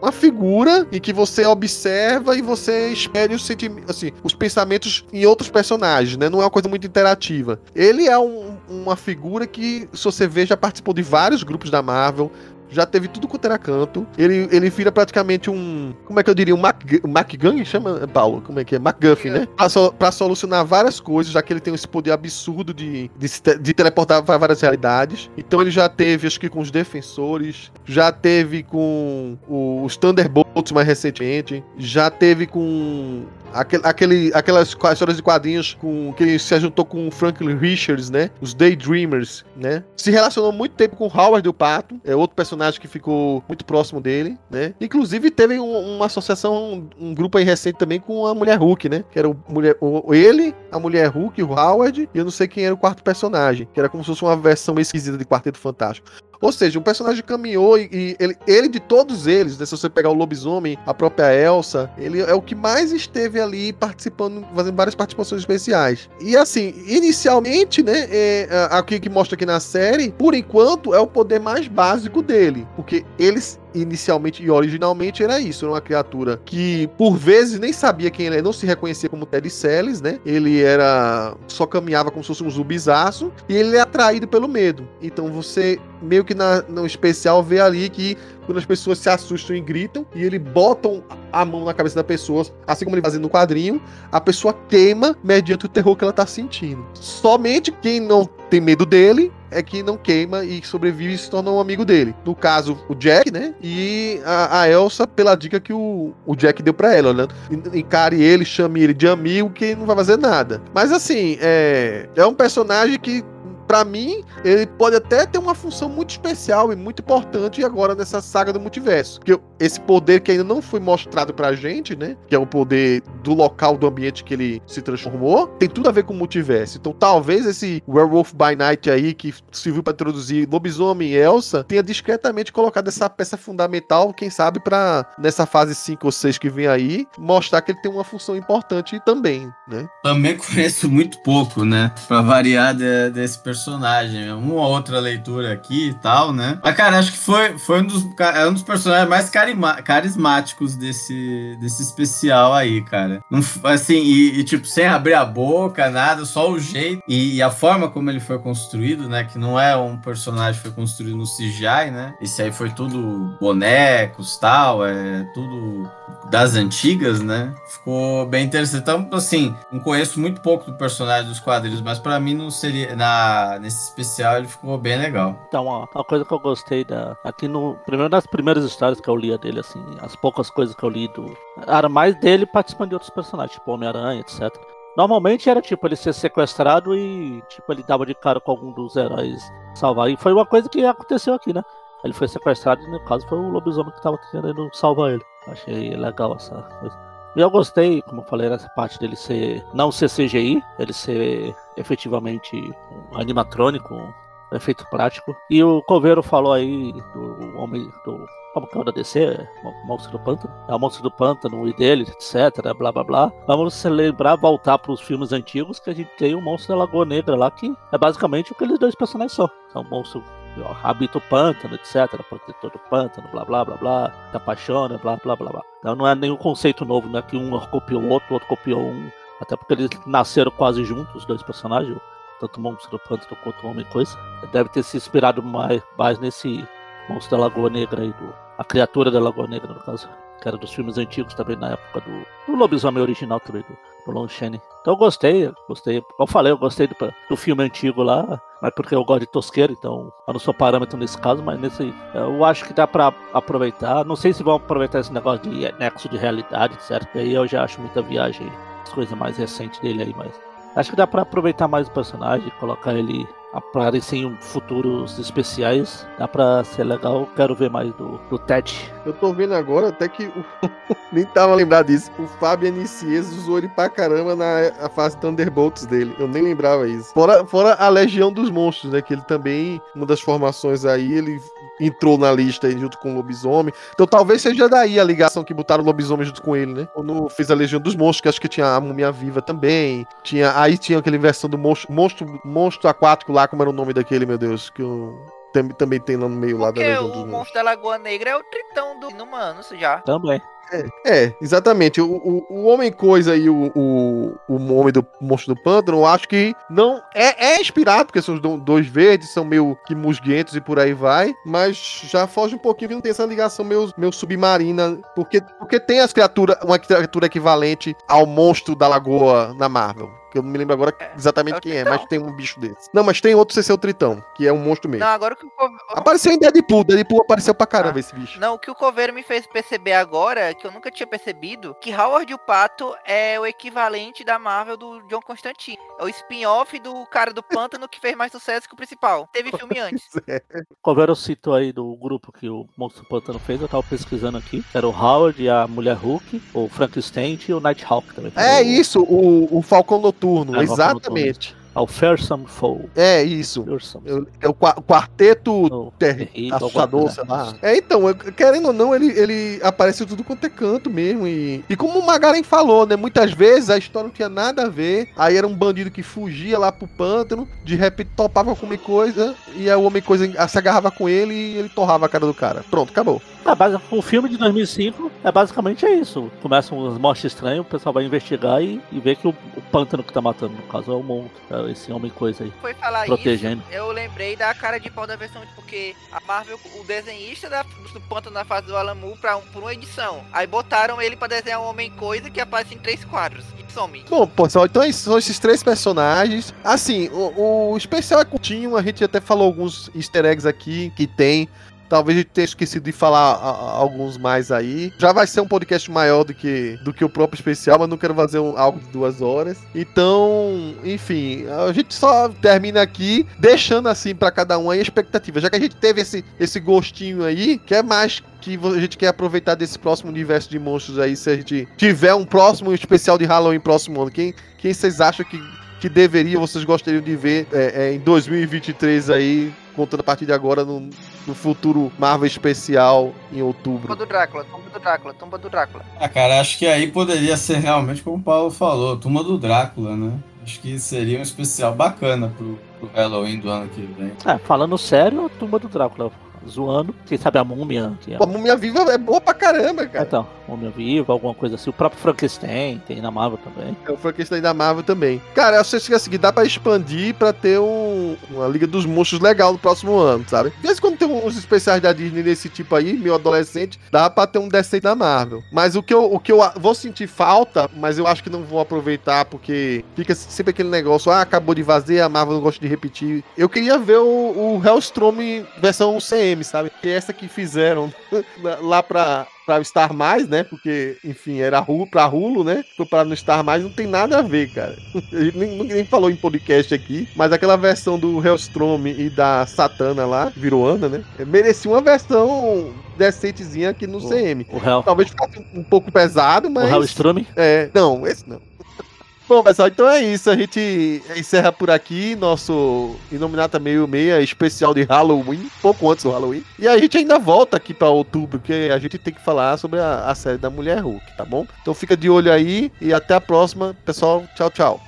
uma, figura em que você observa e você espere os assim, os pensamentos em outros personagens, né? Não é uma coisa muito interativa. Ele é um, uma figura que, se você vê, já participou de vários grupos da Marvel, já teve tudo quanto era canto. Ele, ele vira praticamente um. Como é que eu diria? Um Mac, MacGang? Chama, Paulo? Como é que é? MacGuffin, né? Pra, so, pra, solucionar várias coisas, já que ele tem esse poder absurdo de, de, de teleportar para várias realidades. Então ele já teve, acho que com os defensores, já teve com os Thunderbolts mais recentemente, já teve com Aquele, aquele, aquelas histórias de quadrinhos com que ele se juntou com o Franklin Richards, né? Os Daydreamers, né? Se relacionou muito tempo com Howard o Pato, é outro personagem que ficou muito próximo dele, né? Inclusive teve um, uma associação, um, um, grupo aí recente também com a Mulher Hulk, né? Que era o, mulher, o, ele, a Mulher Hulk, o Howard, e eu não sei quem era o quarto personagem, que era como se fosse uma versão esquisita de Quarteto Fantástico. Ou seja, um personagem caminhou e, e ele, ele, de todos eles, né, se você pegar o lobisomem, a própria Elsa, ele é o que mais esteve ali participando, fazendo várias participações especiais. E assim, inicialmente, né, é, aqui que mostra aqui na série, por enquanto é o poder mais básico dele, porque eles inicialmente e originalmente era isso, era uma criatura que por vezes nem sabia quem ele é, não se reconhecia como Ted Celis, né? Ele era só caminhava como se fosse um zumbizaço e ele é atraído pelo medo. Então você meio que na, no especial vê ali que quando as pessoas se assustam e gritam e ele botam a mão na cabeça da pessoa, assim como ele fazia no quadrinho, a pessoa queima mediante o terror que ela tá sentindo. Somente quem não tem medo dele é que não queima e sobrevive e se torna um amigo dele. No caso, o Jack, né? E a, a Elsa, pela dica que o, o Jack deu para ela, né? Encare ele, chame ele de amigo, que não vai fazer nada. Mas assim, é, é um personagem que para mim, ele pode até ter uma função muito especial e muito importante agora nessa saga do multiverso. Que esse poder que ainda não foi mostrado pra gente, né? Que é o poder do local, do ambiente que ele se transformou, tem tudo a ver com o multiverso. Então talvez esse Werewolf by Night aí, que serviu para introduzir lobisomem e Elsa, tenha discretamente colocado essa peça fundamental, quem sabe, para nessa fase 5 ou 6 que vem aí, mostrar que ele tem uma função importante também, né?
Também conheço muito pouco, né? Pra variar de, desse personagem personagem. Uma ou outra leitura aqui e tal, né? Mas, cara, acho que foi, foi um, dos, é um dos personagens mais carima, carismáticos desse, desse especial aí, cara. assim, e, e, tipo, sem abrir a boca, nada, só o jeito e, e, a forma como ele foi construído, né? Que não é um personagem que foi construído no CGI, né? Esse aí foi tudo bonecos tal, é tudo das antigas, né? Ficou bem interessante. Então, assim, não conheço muito pouco do personagem dos quadrinhos, mas para mim não seria. Na, nesse especial ele ficou bem legal.
Então, ó, uma coisa que eu gostei da. Aqui no. Primeiro das primeiras histórias que eu lia dele, assim, as poucas coisas que eu li do. Era mais dele participando de outros personagens, tipo Homem-Aranha, etc. Normalmente era tipo ele ser sequestrado e tipo ele dava de cara com algum dos heróis salvar. E foi uma coisa que aconteceu aqui, né? Ele foi sequestrado e no caso foi o lobisomem que tava querendo salvar ele. Achei legal essa coisa. Eu gostei, como eu falei, nessa parte dele ser. não ser CGI, ele ser efetivamente um animatrônico, um efeito prático. E o Coveiro falou aí do homem. do como que é o da DC? Monstro do Pântano? É o Monstro do Pântano e dele, etc, blá blá blá. Vamos lembrar, voltar para os filmes antigos que a gente tem o Monstro da Lagoa Negra lá, que é basicamente o que eles dois personagens são. São um monstro habita o pântano, etc, protetor do pântano, blá blá blá blá, te apaixona, blá blá blá blá. Então não é nenhum conceito novo, né? Que um copiou o outro, o outro copiou um. Até porque eles nasceram quase juntos, os dois personagens, tanto o monstro do pântano quanto o homem coisa. Deve ter se inspirado mais, mais nesse monstro da Lagoa Negra aí, do, a criatura da Lagoa Negra, no caso. Que era dos filmes antigos também, na época do, do lobisomem original também, do, do Lon Chaney. Então eu gostei, gostei. Como falei, eu gostei do, do filme antigo lá, mas porque eu gosto de tosqueira, então eu não sou parâmetro nesse caso, mas nesse. Eu acho que dá pra aproveitar. Não sei se vão aproveitar esse negócio de nexo de realidade, certo? Aí eu já acho muita viagem, as coisas mais recentes dele aí, mas. Acho que dá pra aproveitar mais o personagem, colocar ele aparecer em futuros especiais. Dá pra ser legal. Quero ver mais do, do Ted.
Eu tô vendo agora até que nem tava lembrado disso. O Fábio Anicies usou ele pra caramba na fase Thunderbolts dele. Eu nem lembrava isso. Fora, fora a Legião dos Monstros, né? Que ele também, uma das formações aí, ele entrou na lista aí junto com o Lobisomem. Então talvez seja daí a ligação que botaram o Lobisomem junto com ele, né? Quando fez a Legião dos Monstros, que acho que tinha a Múmia Viva também. Tinha, aí tinha aquele versão do monstro, monstro, monstro aquático lá, como era o nome daquele, meu Deus, que eu também tem lá no meio lá da Legião
dos Monstros. o monstro da Lagoa Negra é o tritão do Inumanos já.
Também.
É, é, exatamente. O, o, o Homem Coisa e o, o, o Homem do Monstro do Pântano, eu acho que não. É, é inspirado, porque são os dois verdes, são meio que musguentos e por aí vai. Mas já foge um pouquinho que não tem essa ligação meio, meio submarina. Porque, porque tem as criaturas, uma criatura equivalente ao monstro da lagoa na Marvel que eu não me lembro agora
É,
exatamente
é
quem é,
Tritão.
mas tem um bicho desse. Não, mas tem outro sem ser o Tritão, que é um monstro mesmo.
Não, agora o que o Cove-
Apareceu em Deadpool, Deadpool apareceu pra caramba
Ah.
esse bicho.
Não, o que o Coveiro me fez perceber agora, que eu nunca tinha percebido, que Howard o Pato é o equivalente da Marvel do John Constantine. É o spin-off do cara do pântano que fez mais sucesso que o principal. Teve filme antes.
Coveiro citou aí do grupo que o Monstro do Pântano fez, eu tava pesquisando aqui. Era o Howard, a Mulher Hulk, o Frankenstein e o Nighthawk também.
É
O-
isso, o, o Falcão Noturno,
É, o Falcão
exatamente.
É o Fearsome Foe.
É isso. É o qua- quarteto
O
ter-
terrível,
assustador, sei lá. É, então, querendo ou não, ele, ele aparece tudo quanto é canto mesmo. E, e como o Magaren falou, né? Muitas vezes a história não tinha nada a ver. Aí era um bandido que fugia lá pro pântano, de repente topava comer coisa, e aí o homem coisa se agarrava com ele e ele torrava a cara do cara. Pronto, acabou.
É, basi- o filme de 2005 é basicamente é isso. Começam uns mortes estranhas, o pessoal vai investigar e, e vê que o, o pântano que tá matando, no caso, é o monstro, é esse homem coisa aí.
Foi falar
Protegendo.
isso, eu lembrei da cara de pau da versão, porque a Marvel, o desenhista da, do pântano na fase do Alamu pra um, por uma edição. Aí botaram ele pra desenhar um Homem-Coisa que aparece em três quadros. E some.
Bom, pessoal, então esses são esses três personagens. Assim, o, o especial é curtinho, a gente até falou alguns easter eggs aqui que tem. Talvez a gente tenha esquecido de falar a- a- alguns mais aí. Já vai ser um podcast maior do que, do que o próprio especial, mas não quero fazer um- algo de duas horas. Então, enfim, a gente só termina aqui deixando assim pra cada um aí a expectativa. Já que a gente teve esse, esse gostinho aí, que é mais que a gente quer aproveitar desse próximo universo de monstros aí, se a gente tiver um próximo especial de Halloween próximo ano. Quem, quem vocês acham que, que deveria, vocês gostariam de ver é, é, em 2023 aí, contando a partir de agora no, no futuro Marvel especial em
Tumba
outubro?
do Drácula, tumba do Drácula, tumba do Drácula.
Ah, cara, acho que aí poderia ser realmente como o Paulo falou, Turma do Drácula, né? Acho que seria um especial bacana pro, pro Halloween do ano que vem.
É, falando sério, tumba do Drácula. Zoando, quem sabe a múmia. É...
Pô, a Múmia Viva é boa pra caramba, cara.
Então, múmia viva, alguma coisa assim. O próprio Frankenstein tem na Marvel também.
É o Frankenstein da Marvel também. Cara, eu acho que assim, dá pra expandir pra ter um, uma Liga dos Monstros legal no próximo ano, sabe? De vez em quando tem os especiais da Disney desse tipo aí, meio adolescente, dá pra ter um decente da Marvel. Mas o que eu, o que eu vou sentir falta, mas eu acho que não vou aproveitar, porque fica sempre aquele negócio, ah, acabou de vazar, a Marvel não gosta de repetir. Eu queria ver o, o Hellstrom versão CM, sabe? Que é essa que fizeram lá pra, pra Star Mais, né? Porque, enfim, era Hulu, pra Hulu, né? Foi pra no Star Mais, não tem nada a ver, cara. A gente nem, nem falou em podcast aqui, mas aquela versão do Hellstrom e da Satana lá, virou Ana, né? Merecia uma versão decentezinha aqui no
O-
CM.
O Hell.
Talvez ficasse um pouco pesado,
O
mas.
Hellstrom.
É, não, esse não. Bom, pessoal, então é isso. A gente encerra por aqui nosso Inominata Meio Meia especial de Halloween, pouco antes do Halloween. E a gente ainda volta aqui pra outubro, porque a gente tem que falar sobre a, a série da Mulher Hulk, tá bom? Então fica de olho aí e até a próxima. Pessoal, tchau, tchau.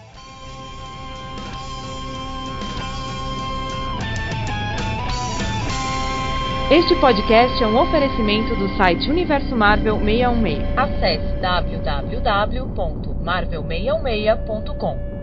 Este podcast é um oferecimento do site Universo Marvel 616.
Acesse www.marvel616.com.